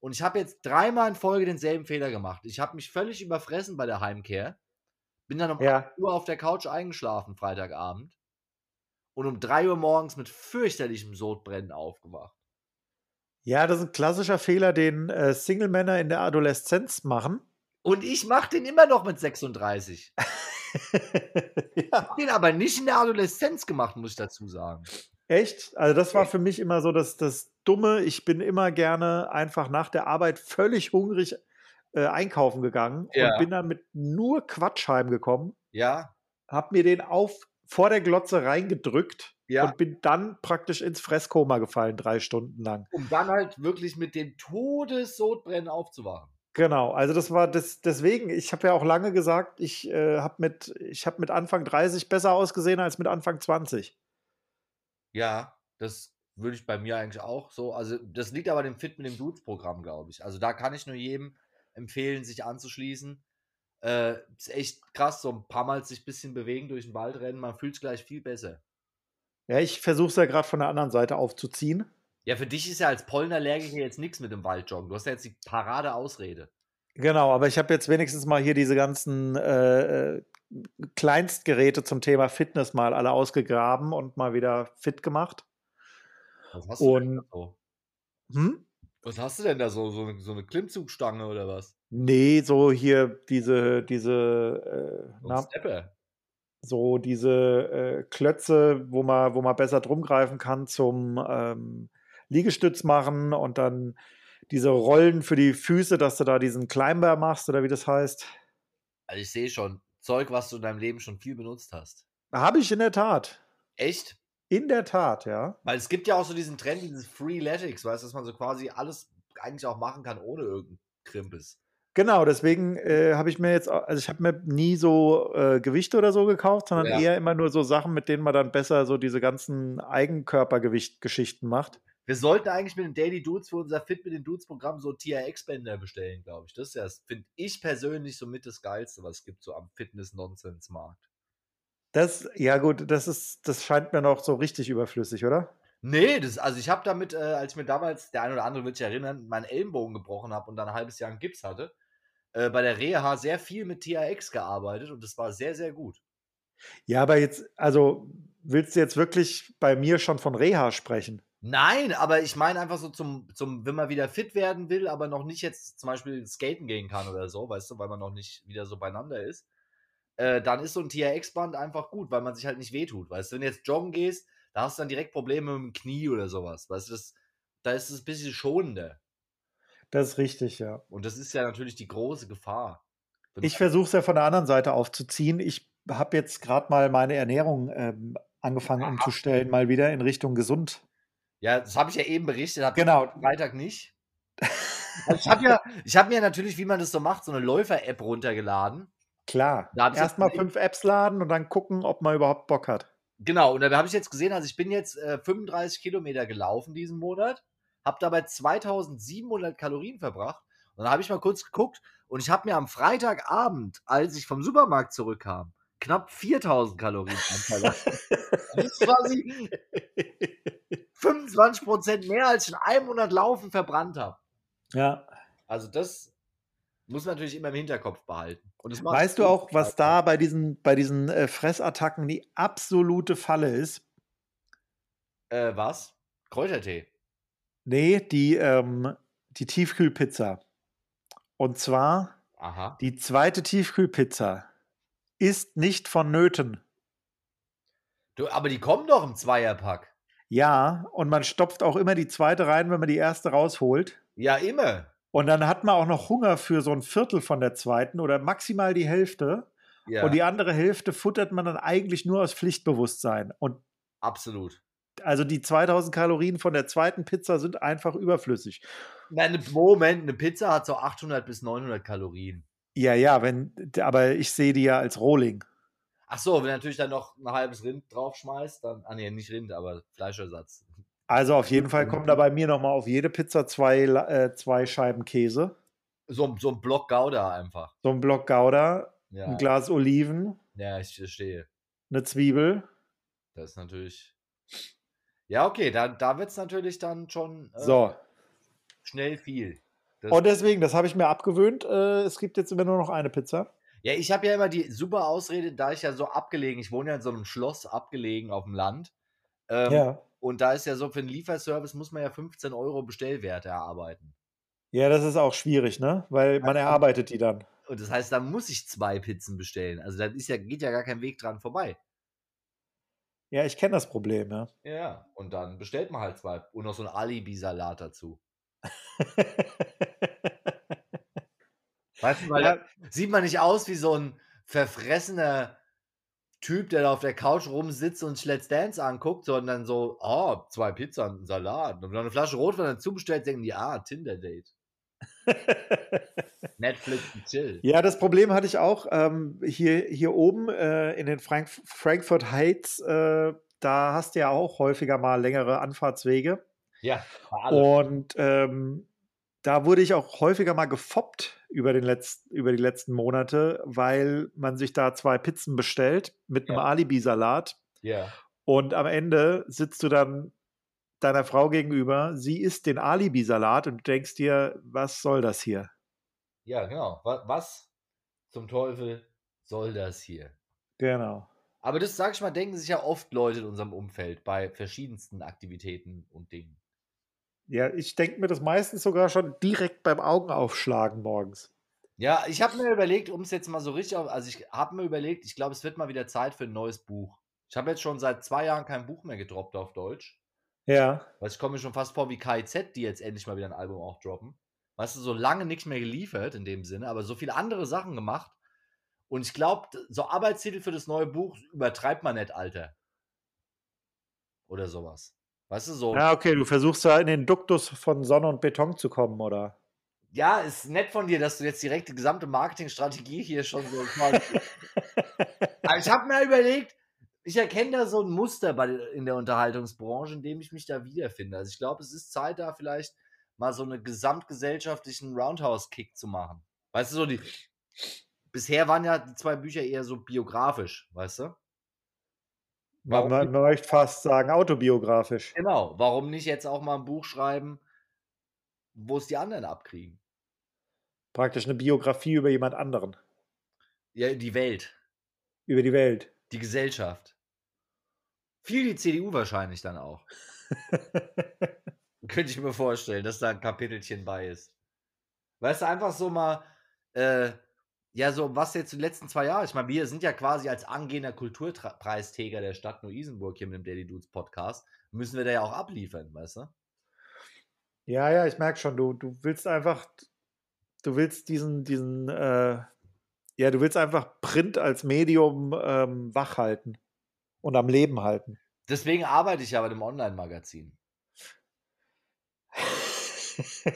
Und ich habe jetzt dreimal in Folge denselben Fehler gemacht. Ich habe mich völlig überfressen bei der Heimkehr. Bin dann um Ja. 8 Uhr auf der Couch eingeschlafen, Freitagabend. Und um 3 Uhr morgens mit fürchterlichem Sodbrennen aufgewacht. Ja, das ist ein klassischer Fehler, den äh, Single-Männer in der Adoleszenz machen. Und ich mache den immer noch mit 36. ja. den aber nicht in der Adoleszenz gemacht, muss ich dazu sagen. Echt? Also das war für mich immer so das, das Dumme. Ich bin immer gerne einfach nach der Arbeit völlig hungrig äh, einkaufen gegangen Ja. und bin dann mit nur Quatsch heimgekommen, Ja, hab mir den auf vor der Glotze reingedrückt Ja. und bin dann praktisch ins Fresskoma gefallen, drei Stunden lang. um dann halt wirklich mit dem Todessodbrennen aufzuwachen. Genau, also das war das, deswegen, ich habe ja auch lange gesagt, ich äh, habe mit, ich hab mit Anfang 30 besser ausgesehen als mit Anfang 20. Ja, das würde ich bei mir eigentlich auch so. Also, das liegt aber dem Fit mit dem Dudes-Programm, glaube ich. Also, da kann ich nur jedem empfehlen, sich anzuschließen. Äh, ist echt krass, so ein paar Mal sich ein bisschen bewegen durch den Wald rennen, man fühlt es gleich viel besser. Ja, ich versuche es ja gerade von der anderen Seite aufzuziehen. Ja, für dich ist ja als Pollenallergiker jetzt nichts mit dem Waldjoggen. Du hast ja jetzt die Parade-Ausrede. Genau, aber ich habe jetzt wenigstens mal hier diese ganzen äh, äh, Kleinstgeräte zum Thema Fitness mal alle ausgegraben und mal wieder fit gemacht. Was hast du denn Und da so? hm? Was hast du denn da so? So eine, so eine Klimmzugstange oder was? Nee, so hier diese, diese, äh, na, so diese äh, Klötze, wo man, wo man besser drum greifen kann zum ähm, Liegestütz machen und dann diese Rollen für die Füße, dass du da diesen Climber machst oder wie das heißt. Also ich sehe schon, Zeug, was du in deinem Leben schon viel benutzt hast. Habe ich in der Tat. Echt? In der Tat, ja. Weil es gibt ja auch so diesen Trend, dieses Freeletics, weißt du, dass man so quasi alles eigentlich auch machen kann, ohne irgendeinen Krimpes. Genau, deswegen äh, habe ich mir jetzt, also ich habe mir nie so äh, Gewichte oder so gekauft, sondern Ja. eher immer nur so Sachen, mit denen man dann besser so diese ganzen Eigenkörpergewicht-Geschichten macht. Wir sollten eigentlich mit den Daily Dudes für unser Fit mit den Dudes Programm so TRX-Bänder bestellen, glaube ich. Das ist ja, finde ich persönlich so mit das Geilste, was es gibt, so am Fitness-Nonsense-Markt. Das, ja gut, das ist, das scheint mir noch so richtig überflüssig, oder? Nee, das, also ich habe damit, äh, als ich mir damals, der eine oder andere wird sich erinnern, meinen Ellenbogen gebrochen habe und dann ein halbes Jahr einen Gips hatte, äh, bei der Reha sehr viel mit TRX gearbeitet und das war sehr, sehr gut. Ja, aber jetzt, also willst du jetzt wirklich bei mir schon von Reha sprechen? Nein, aber ich meine einfach so zum, zum, wenn man wieder fit werden will, aber noch nicht jetzt zum Beispiel skaten gehen kann oder so, weißt du, weil man noch nicht wieder so beieinander ist, äh, dann ist so ein TRX-Band einfach gut, weil man sich halt nicht wehtut. Weißt du, wenn du jetzt joggen gehst, da hast du dann direkt Probleme mit dem Knie oder sowas. Weißt du, das, da ist es ein bisschen schonender. Das ist richtig, ja. Und das ist ja natürlich die große Gefahr. Ich versuche es ja von der anderen Seite aufzuziehen. Ich habe jetzt gerade mal meine Ernährung ähm, angefangen umzustellen, mal wieder in Richtung gesund. ja, das habe ich ja eben berichtet, hab Genau. Freitag nicht. Also ich habe ja, ich habe mir natürlich, wie man das so macht, so eine Läufer-App runtergeladen. Klar. Erstmal fünf Apps laden und dann gucken, ob man überhaupt Bock hat. Genau, und da habe ich jetzt gesehen, also ich bin jetzt äh, 35 Kilometer gelaufen diesen Monat, habe dabei 2700 Kalorien verbracht. Und dann habe ich mal kurz geguckt und ich habe mir am Freitagabend, als ich vom Supermarkt zurückkam, knapp 4000 Kalorien anverlangt. Das ist quasi 25 Prozent mehr, als ich in einem Monat Laufen verbrannt habe. Ja. Also das muss man natürlich immer im Hinterkopf behalten. Weißt du auch, was da bei diesen, bei diesen äh, Fressattacken die absolute Falle ist? Äh, was? Kräutertee. Nee, die, ähm, die Tiefkühlpizza. Und zwar Aha. die zweite Tiefkühlpizza ist nicht vonnöten. Du, aber die kommen doch im Zweierpack. Ja, und man stopft auch immer die zweite rein, wenn man die erste rausholt. Ja, immer. Und dann hat man auch noch Hunger für so ein Viertel von der zweiten oder maximal die Hälfte. Ja, Und die andere Hälfte futtert man dann eigentlich nur aus Pflichtbewusstsein. Und absolut. also die 2000 Kalorien von der zweiten Pizza sind einfach überflüssig. Nein, ne- Moment, eine Pizza hat so 800 bis 900 Kalorien. Ja, ja, wenn, aber ich sehe die ja als Rohling. Ach so, wenn du natürlich dann noch ein halbes Rind draufschmeißt, dann, ah nee, nicht Rind, aber Fleischersatz. Also auf jeden Fall kommen da bei mir nochmal auf jede Pizza zwei, äh, zwei Scheiben Käse, So, so ein Block Gouda einfach. so ein Block Gouda, Ja, ein Glas Oliven, ja ich verstehe. eine Zwiebel. Das ist natürlich. Ja, okay, da, da wird es natürlich dann schon äh, So. schnell viel. Das, Und deswegen, das habe ich mir abgewöhnt. Äh, es gibt jetzt immer nur noch eine Pizza. ja, ich habe ja immer die super Ausrede, da ich ja so abgelegen, ich wohne ja in so einem Schloss abgelegen auf dem Land. Ähm, Ja. Und da ist ja so, für einen Lieferservice muss man ja 15 Euro Bestellwert erarbeiten. Ja, das ist auch schwierig, ne? Weil man erarbeitet die dann. Und das heißt, da muss ich zwei Pizzen bestellen. Also da ist ja, geht ja gar kein Weg dran vorbei. Ja, ich kenne das Problem, ja. Ja, und dann bestellt man halt zwei. Und noch so ein Alibi-Salat dazu. Weißt du, weil Ja. da sieht man nicht aus wie so ein verfressener Typ, der da auf der Couch rumsitzt und Let's Dance anguckt, sondern so, oh, zwei Pizza und ein Salat. Und eine Flasche Rotwein dazu bestellt, denken die, ah, Tinder-Date. Netflix und chill. Ja, das Problem hatte ich auch ähm, hier, hier oben äh, in den Frank Frankfurt Heights. Äh, da hast du ja auch häufiger mal längere Anfahrtswege. Ja. Und ähm, da wurde ich auch häufiger mal gefoppt über, den letzten, über die letzten Monate, weil man sich da zwei Pizzen bestellt mit einem Ja. Alibi-Salat. Ja. Und am Ende sitzt du dann deiner Frau gegenüber, sie isst den Alibi-Salat und du denkst dir, was soll das hier? Ja, genau. Was, was zum Teufel soll das hier? Genau. Aber das, sag ich mal, denken sich ja oft Leute in unserem Umfeld bei verschiedensten Aktivitäten und Dingen. Ja, ich denke mir das meistens sogar schon direkt beim Augenaufschlagen morgens. Ja, ich habe mir überlegt, um es jetzt mal so richtig auf, also ich habe mir überlegt, ich glaube, es wird mal wieder Zeit für ein neues Buch. Ich habe jetzt schon seit zwei Jahren kein Buch mehr gedroppt auf Deutsch. Ja. Weil ich komme mir schon fast vor wie KIZ, die jetzt endlich mal wieder ein Album auch droppen. Weißt du, so lange nichts mehr geliefert in dem Sinne, aber so viele andere Sachen gemacht. Und ich glaube, so Arbeitstitel für das neue Buch übertreibt man nicht, Alter. Oder sowas. Weißt du, so. Ja, okay, du versuchst ja in den Duktus von Sonne und Beton zu kommen, oder? Ja, ist nett von dir, dass du jetzt direkt die gesamte Marketingstrategie hier schon so. Aber ich habe mir überlegt, ich erkenne da so ein Muster bei, in der Unterhaltungsbranche, in dem ich mich da wiederfinde. Also ich glaube, es ist Zeit, da vielleicht mal so einen gesamtgesellschaftlichen Roundhouse-Kick zu machen. Weißt du, so die. Bisher waren ja die zwei Bücher eher so biografisch, weißt du? Man, man möchte fast sagen, autobiografisch. Genau. Warum nicht jetzt auch mal ein Buch schreiben, wo es die anderen abkriegen? Praktisch eine Biografie über jemand anderen. Ja, die Welt. Über die Welt. Die Gesellschaft. Viel die CDU wahrscheinlich dann auch. Könnte ich mir vorstellen, dass da ein Kapitelchen bei ist. Weißt du, einfach so mal, äh, ja, so was jetzt die letzten zwei Jahre, ich meine, wir sind ja quasi als angehender Kulturpreisträger der Stadt Neu-Isenburg hier mit dem Daily Dudes Podcast, müssen wir da ja auch abliefern, weißt du? Ja, ja, ich merke schon, du, du willst einfach, du willst diesen, diesen, äh, ja, du willst einfach Print als Medium ähm, wach halten und am Leben halten. Deswegen arbeite ich ja bei dem Online-Magazin.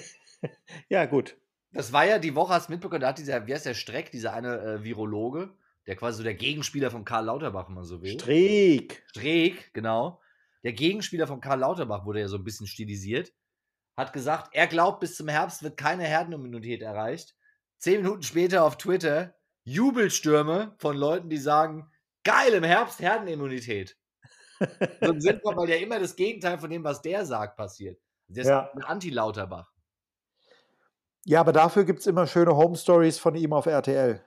ja, gut. Das war ja die Woche, hast du mitbekommen, da hat dieser, wie heißt der Streck, dieser eine äh, Virologe, der quasi so der Gegenspieler von Karl Lauterbach, wenn man so will. Streeck. Streeck, genau. Der Gegenspieler von Karl Lauterbach wurde ja so ein bisschen stilisiert. Hat gesagt, er glaubt, bis zum Herbst wird keine Herdenimmunität erreicht. Zehn Minuten später auf Twitter Jubelstürme von Leuten, die sagen, geil, im Herbst Herdenimmunität. so im Sinn weil ja immer das Gegenteil von dem, was der sagt, passiert. Der ist Ja. ein Anti-Lauterbach. Ja, aber dafür gibt es immer schöne Home Stories von ihm auf RTL.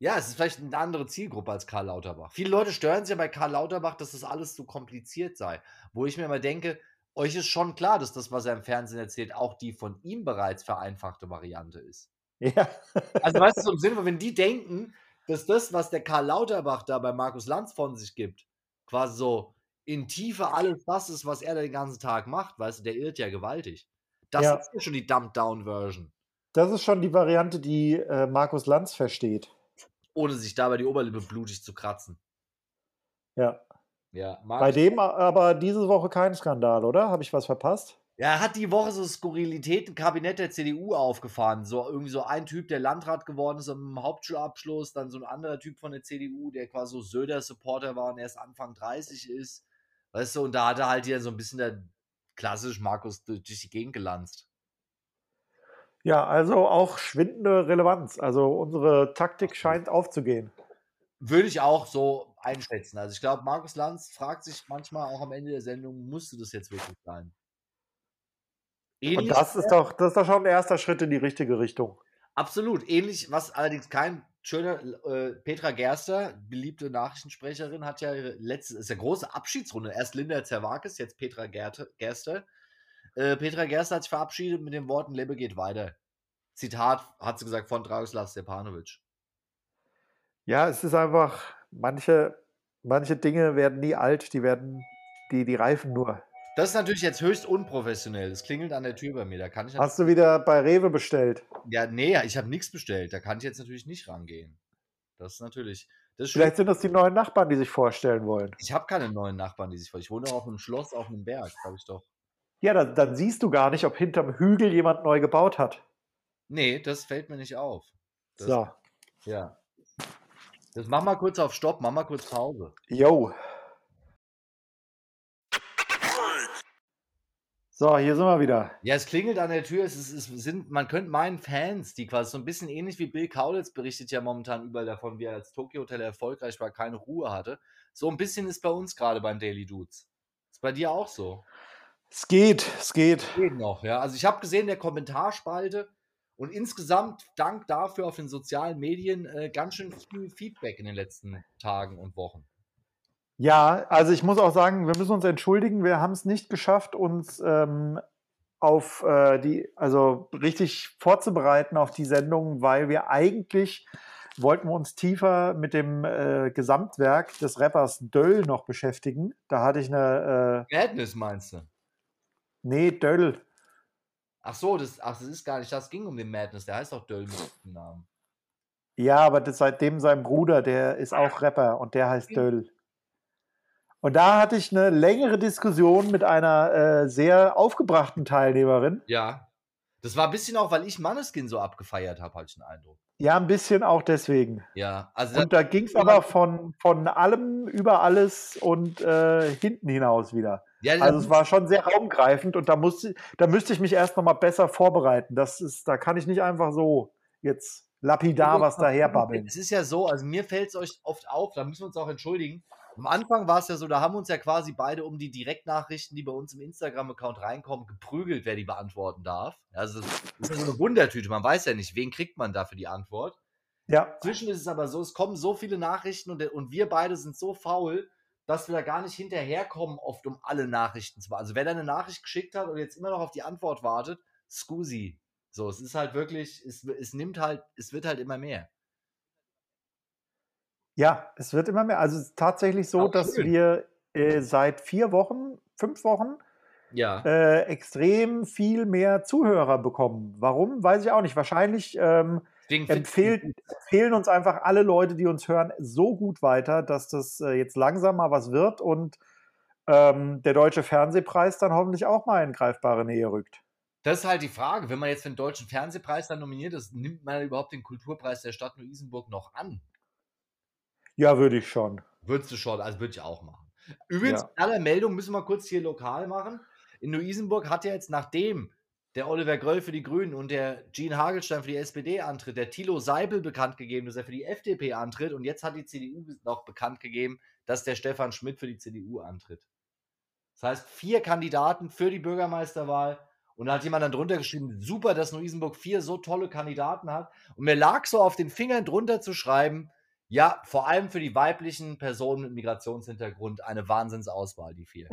Ja, es ist vielleicht eine andere Zielgruppe als Karl Lauterbach. Viele Leute stören sich ja bei Karl Lauterbach, dass das alles so kompliziert sei. Wo ich mir immer denke, euch ist schon klar, dass das, was er im Fernsehen erzählt, auch die von ihm bereits vereinfachte Variante ist. Ja. Also weißt du, so im Sinne wenn die denken, dass das, was der Karl Lauterbach da bei Markus Lanz von sich gibt, quasi so in Tiefe alles das ist, was er da den ganzen Tag macht, weißt du, der irrt ja gewaltig. Das Ja. ist ja schon die Dumped-Down-Version. Das ist schon die Variante, die äh, Markus Lanz versteht. Ohne sich dabei die Oberlippe blutig zu kratzen. Ja. Ja, Bei dem aber diese Woche kein Skandal, oder? Habe ich was verpasst? Ja, er hat die Woche so Skurrilitäten-Kabinett der CDU aufgefahren. So irgendwie so ein Typ, der Landrat geworden ist im Hauptschulabschluss, dann so ein anderer Typ von der CDU, der quasi so Söder-Supporter war und erst Anfang 30 ist. Weißt du, und da hat er halt hier so ein bisschen der klassisch Markus durch die Gegend gelanzt. Ja, also auch schwindende Relevanz. Also unsere Taktik scheint aufzugehen. Würde ich auch so einschätzen. Also ich glaube, Markus Lanz fragt sich manchmal auch am Ende der Sendung, musste das jetzt wirklich sein? Und Ähnlich- das ist doch, das ist doch schon ein erster Schritt in die richtige Richtung. Absolut. Ähnlich, was allerdings kein schöner, äh, Petra Gerster, beliebte Nachrichtensprecherin, hat ja ihre letzte, ist ja große Abschiedsrunde. Erst Linda Zerwakis, jetzt Petra Gerte, Gerster. Äh, Petra Gerster hat sich verabschiedet mit den Worten, Lebe geht weiter. Zitat, hat sie gesagt, von Dragoslav Stepanovic. Ja, es ist einfach, manche, manche Dinge werden nie alt, die werden, die, die reifen nur. Das ist natürlich jetzt höchst unprofessionell. Es klingelt an der Tür bei mir. Da kann ich Hast du wieder bei Rewe bestellt? ja, nee, ich habe nichts bestellt. Da kann ich jetzt natürlich nicht rangehen. Das ist natürlich. Das ist Vielleicht sind das die neuen Nachbarn, die sich vorstellen wollen. ich habe keine neuen Nachbarn, die sich vor. Ich wohne auch auf einem Schloss auf einem Berg, sag ich doch. Ja, dann, dann siehst du gar nicht, ob hinterm Hügel jemand neu gebaut hat. Nee, das fällt mir nicht auf. Das, So, Ja. Das mach mal kurz auf Stopp, mach mal kurz Pause. yo. So, hier sind wir wieder. Ja, es klingelt an der Tür. Es, ist, es sind, man könnte meinen Fans, die quasi so ein bisschen ähnlich wie Bill Kaulitz berichtet ja momentan überall davon, wie er als Tokyo Hotel erfolgreich war, keine Ruhe hatte. So ein bisschen ist bei uns gerade beim Daily Dudes. Es Ist bei dir auch so? Es geht, es geht. Geht noch, ja. Also ich habe gesehen, der Kommentarspalte und insgesamt Dank dafür auf den sozialen Medien äh, ganz schön viel Feedback in den letzten Tagen und Wochen. Ja, also ich muss auch sagen, wir müssen uns entschuldigen. Wir haben es nicht geschafft, uns ähm, auf äh, die, also richtig vorzubereiten auf die Sendung, weil wir eigentlich wollten wir uns tiefer mit dem äh, Gesamtwerk des Rappers Döll noch beschäftigen. Da hatte ich eine. Äh, Madness meinst du? Nee, Döll. Ach so, das, ach, das ist gar nicht, das ging um den Madness, der heißt doch Döll mit dem Namen. Ja, aber das, seitdem sein Bruder, der ist auch Rapper und der heißt Döll. Und da hatte ich eine längere Diskussion mit einer äh, sehr aufgebrachten Teilnehmerin. Ja. Das war ein bisschen auch, weil ich Manneskin so abgefeiert habe, hatte ich den Eindruck. Ja, ein bisschen auch deswegen. Ja, also. Und da ging es aber von, von allem über alles und äh, hinten hinaus wieder. Ja, also es war schon sehr raumgreifend und da, musste, da müsste ich mich erst noch mal besser vorbereiten. Das ist, da kann ich nicht einfach so jetzt lapidar was daherbabbeln. Es ist ja so, also mir fällt es euch oft auf, da müssen wir uns auch entschuldigen. Am Anfang war es ja so, da haben uns ja quasi beide um die Direktnachrichten, die bei uns im Instagram-Account reinkommen, geprügelt, wer die beantworten darf. Also das ist so eine Wundertüte. Man weiß ja nicht, wen kriegt man da für die Antwort. Ja. Zwischen ist es aber so, es kommen so viele Nachrichten und, und wir beide sind so faul, dass wir da gar nicht hinterherkommen, oft um alle Nachrichten zu machen. Also wer da eine Nachricht geschickt hat und jetzt immer noch auf die Antwort wartet, scusi. So, es ist halt wirklich, es, es nimmt halt, es wird halt immer mehr. Ja, es wird immer mehr. Also es ist tatsächlich so, Auch dass wir äh, seit vier Wochen, fünf Wochen ja. äh, extrem viel mehr Zuhörer bekommen. Warum? Weiß ich auch nicht. Wahrscheinlich ähm, empfehlt, empfehlen uns einfach alle Leute, die uns hören, so gut weiter, dass das äh, jetzt langsam mal was wird und ähm, der deutsche Fernsehpreis dann hoffentlich auch mal in greifbare Nähe rückt. Das ist halt die Frage. Wenn man jetzt für den deutschen Fernsehpreis dann nominiert ist, nimmt man überhaupt den Kulturpreis der Stadt Neu-Isenburg noch an? Ja, würde ich schon. Würdest du schon, also würde ich auch machen. Übrigens, ja. alle Meldungen müssen wir kurz hier lokal machen. In Neu-Isenburg hat ja jetzt, nachdem der Oliver Gröll für die Grünen und der Jean Hagelstein für die SPD antritt, der Thilo Seibel bekannt gegeben, dass er für die FDP antritt und jetzt hat die CDU noch bekannt gegeben, dass der Stefan Schmidt für die CDU antritt. Das heißt, vier Kandidaten für die Bürgermeisterwahl und da hat jemand dann drunter geschrieben, super, dass Neu-Isenburg vier so tolle Kandidaten hat und mir lag so auf den Fingern drunter zu schreiben, ja, vor allem für die weiblichen Personen mit Migrationshintergrund eine Wahnsinnsauswahl, die vier.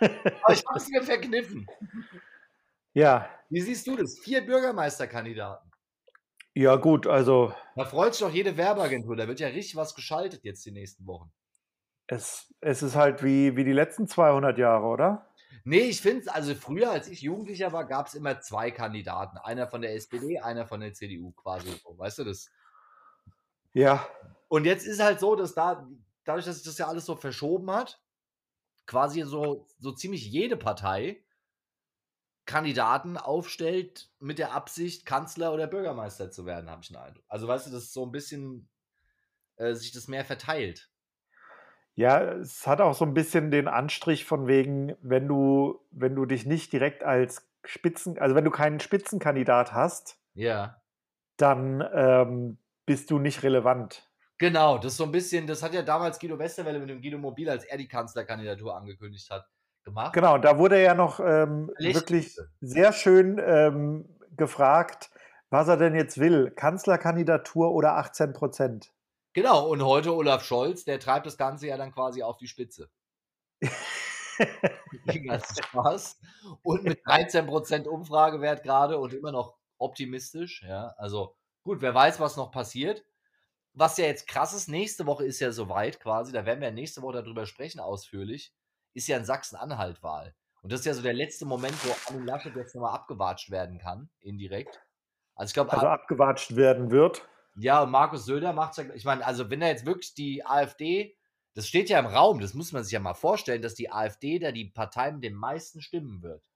Aber ich habe es mir verkniffen. Ja. Wie siehst du das? Vier Bürgermeisterkandidaten. Ja, gut, also. Da freut sich doch jede Werbeagentur. Da wird ja richtig was geschaltet jetzt die nächsten Wochen. Es, es ist halt wie, wie die letzten 200 Jahre, oder? Nee, ich finde es, also früher, als ich Jugendlicher war, gab es immer zwei Kandidaten. Einer von der SPD, einer von der CDU quasi. Weißt du das? Ja. Und jetzt ist halt so, dass da, dadurch, dass sich das ja alles so verschoben hat, quasi so, so ziemlich jede Partei Kandidaten aufstellt mit der Absicht, Kanzler oder Bürgermeister zu werden, habe ich einen Eindruck. Also weißt du, dass so ein bisschen äh, sich das mehr verteilt. Ja, es hat auch so ein bisschen den Anstrich von wegen, wenn du, wenn du dich nicht direkt als Spitzen, also wenn du keinen Spitzenkandidat hast, ja. dann ähm, bist du nicht relevant. Genau, das ist so ein bisschen, das hat ja damals Guido Westerwelle mit dem Guido Mobil, als er die Kanzlerkandidatur angekündigt hat, gemacht. Genau, da wurde er ja noch ähm, wirklich sehr schön ähm, gefragt, was er denn jetzt will. Kanzlerkandidatur oder 18 Prozent? Genau, und heute Olaf Scholz, der treibt das Ganze ja dann quasi auf die Spitze. Ganz Spaß. Und mit 13 Prozent Umfragewert gerade und immer noch optimistisch. Ja, also gut, wer weiß, was noch passiert was ja jetzt krass ist, nächste Woche ist ja soweit quasi, da werden wir nächste Woche darüber sprechen ausführlich, ist ja in Sachsen-Anhalt-Wahl. Und das ist ja so der letzte Moment, wo Armin Laschet jetzt nochmal abgewatscht werden kann, indirekt. Also ich glaube. Also abgewatscht werden wird. Ja, und Markus Söder macht es ja, ich meine, also wenn er jetzt wirklich die AfD, das steht ja im Raum, das muss man sich ja mal vorstellen, dass die AfD da die Partei mit den meisten Stimmen wird.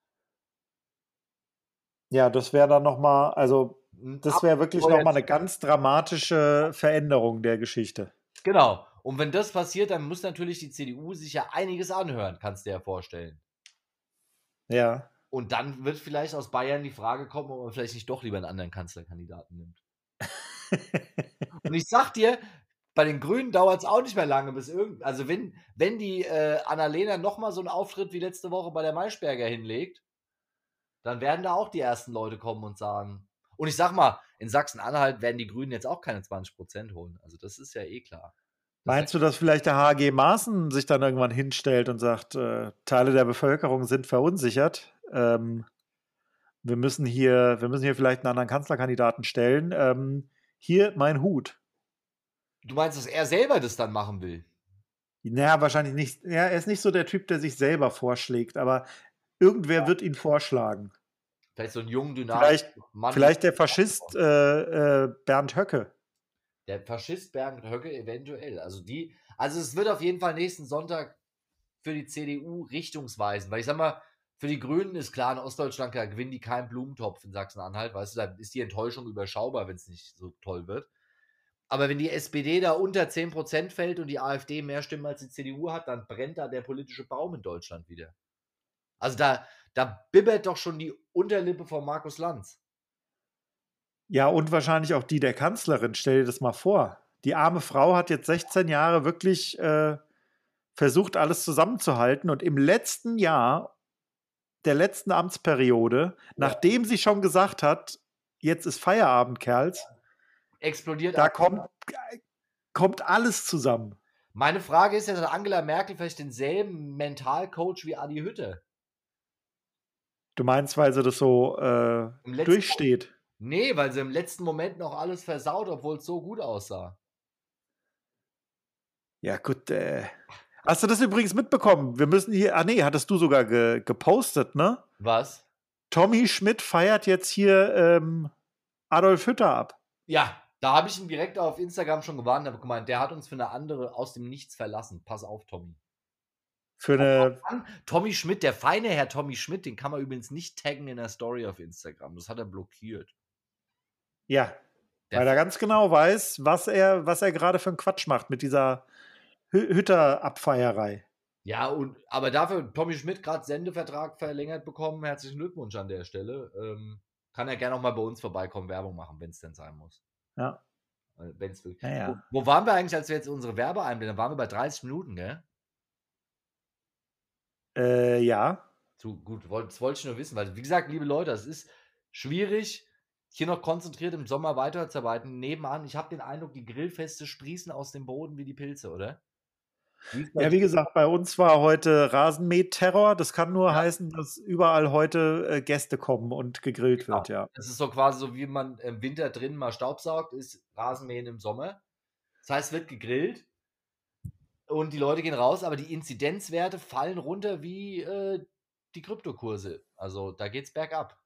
Ja, das wäre dann nochmal, also das wäre wirklich nochmal eine ganz dramatische Veränderung der Geschichte. Genau. Und wenn das passiert, dann muss natürlich die CDU sich ja einiges anhören, kannst du dir ja vorstellen. Ja. Und dann wird vielleicht aus Bayern die Frage kommen, ob man vielleicht nicht doch lieber einen anderen Kanzlerkandidaten nimmt. Und ich sag dir, bei den Grünen dauert es auch nicht mehr lange, bis irgend. Also, wenn, wenn die äh, Annalena nochmal so einen Auftritt wie letzte Woche bei der Maischberger hinlegt, dann werden da auch die ersten Leute kommen und sagen. Und ich sag mal, in Sachsen-Anhalt werden die Grünen jetzt auch keine 20% holen. Also, das ist ja eh klar. Meinst du, dass vielleicht der HG Maaßen sich dann irgendwann hinstellt und sagt, äh, Teile der Bevölkerung sind verunsichert? Ähm, wir müssen hier, wir müssen hier vielleicht einen anderen Kanzlerkandidaten stellen. Ähm, hier mein Hut. Du meinst, dass er selber das dann machen will? Naja, wahrscheinlich nicht. Ja, er ist nicht so der Typ, der sich selber vorschlägt, aber irgendwer ja. wird ihn vorschlagen. Vielleicht so ein jungen, dynamischen Mann. Vielleicht der Faschist äh, äh, Bernd Höcke. Der Faschist Bernd Höcke eventuell. Also die, also es wird auf jeden Fall nächsten Sonntag für die CDU richtungsweisend, weil ich sag mal, für die Grünen ist klar, in Ostdeutschland gewinnen die keinen Blumentopf in Sachsen-Anhalt, weißt du, da ist die Enttäuschung überschaubar, wenn es nicht so toll wird. Aber wenn die SPD da unter 10% fällt und die AfD mehr Stimmen als die CDU hat, dann brennt da der politische Baum in Deutschland wieder. Also da, da bibbert doch schon die Unterlippe von Markus Lanz. Ja, und wahrscheinlich auch die der Kanzlerin. Stell dir das mal vor. Die arme Frau hat jetzt 16 Jahre wirklich äh, versucht, alles zusammenzuhalten. Und im letzten Jahr der letzten Amtsperiode, ja. nachdem sie schon gesagt hat, jetzt ist Feierabend, Kerls, explodiert. Da kommt, kommt alles zusammen. Meine Frage ist ja, hat Angela Merkel vielleicht denselben Mentalcoach wie Adi Hütte? Du meinst, weil sie das so äh, durchsteht? Nee, weil sie im letzten Moment noch alles versaut, obwohl es so gut aussah. Ja, gut, äh, Hast du das übrigens mitbekommen? Wir müssen hier, ah nee, hattest du sogar ge, gepostet, ne? Was? Tommy Schmidt feiert jetzt hier ähm, Adolf Hütter ab. Ja, da habe ich ihn direkt auf Instagram schon gewarnt, habe gemeint, der hat uns für eine andere aus dem Nichts verlassen. Pass auf, Tommy. Für eine. Tommy Schmidt, der feine Herr Tommy Schmidt, den kann man übrigens nicht taggen in der Story auf Instagram. Das hat er blockiert. Ja. Der weil er ganz genau weiß, was er, was er gerade für einen Quatsch macht mit dieser Hütterabfeierei. Ja, und aber dafür Tommy Schmidt gerade Sendevertrag verlängert bekommen. Herzlichen Glückwunsch an der Stelle. Ähm, kann er gerne noch mal bei uns vorbeikommen, Werbung machen, wenn es denn sein muss. Ja. Wenn's wirklich. Ja, ja. Wo, wo, waren wir eigentlich, als wir jetzt unsere Werbe einblenden? Da waren wir bei 30 Minuten, gell? Äh, ja. Zu, gut, das wollte ich nur wissen, weil, wie gesagt, liebe Leute, es ist schwierig, hier noch konzentriert im Sommer weiterzuarbeiten. Nebenan, ich habe den Eindruck, die Grillfeste sprießen aus dem Boden wie die Pilze, oder? Ja, wie gesagt, bei uns war heute Rasenmäht-Terror. Das kann nur ja. heißen, dass überall heute äh, Gäste kommen und gegrillt genau. wird, ja. Das ist so quasi so, wie man im Winter drin mal Staubsaugt, ist Rasenmähen im Sommer. Das heißt, wird gegrillt und die Leute gehen raus, aber die Inzidenzwerte fallen runter wie äh, die Kryptokurse. Also da geht's bergab.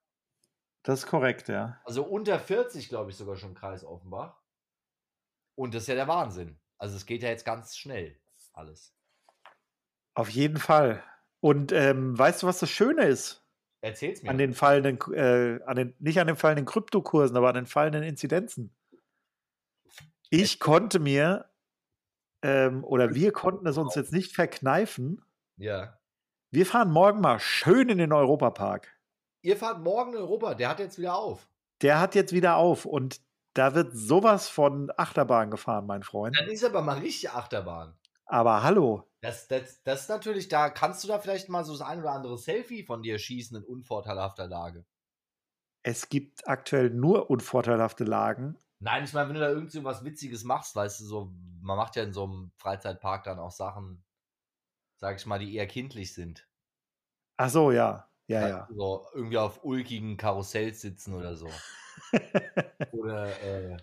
Das ist korrekt, ja. Also unter 40, glaube ich, sogar schon Kreis Offenbach. Und das ist ja der Wahnsinn. Also es geht ja jetzt ganz schnell alles. Auf jeden Fall. Und ähm, weißt du, was das Schöne ist? Erzähl's mir. An den fallenden, äh, an den, nicht an den fallenden Kryptokursen, aber an den fallenden Inzidenzen. Ich konnte mir, ähm, oder wir konnten es uns jetzt nicht verkneifen. Ja. Wir fahren morgen mal schön in den Europapark. Ihr fahrt morgen in Europa, der hat jetzt wieder auf. Der hat jetzt wieder auf und da wird sowas von Achterbahn gefahren, mein Freund. Dann ist aber mal richtig Achterbahn. Aber hallo. Das, das, das ist natürlich, da kannst du da vielleicht mal so das ein oder andere Selfie von dir schießen in unvorteilhafter Lage. Es gibt aktuell nur unvorteilhafte Lagen. Nein, ich meine, wenn du da irgendwie was Witziges machst, weißt du, so, man macht ja in so einem Freizeitpark dann auch Sachen, sag ich mal, die eher kindlich sind. Ach so, ja. Ja, ja. So irgendwie auf ulkigen Karussells sitzen oder so. oder äh,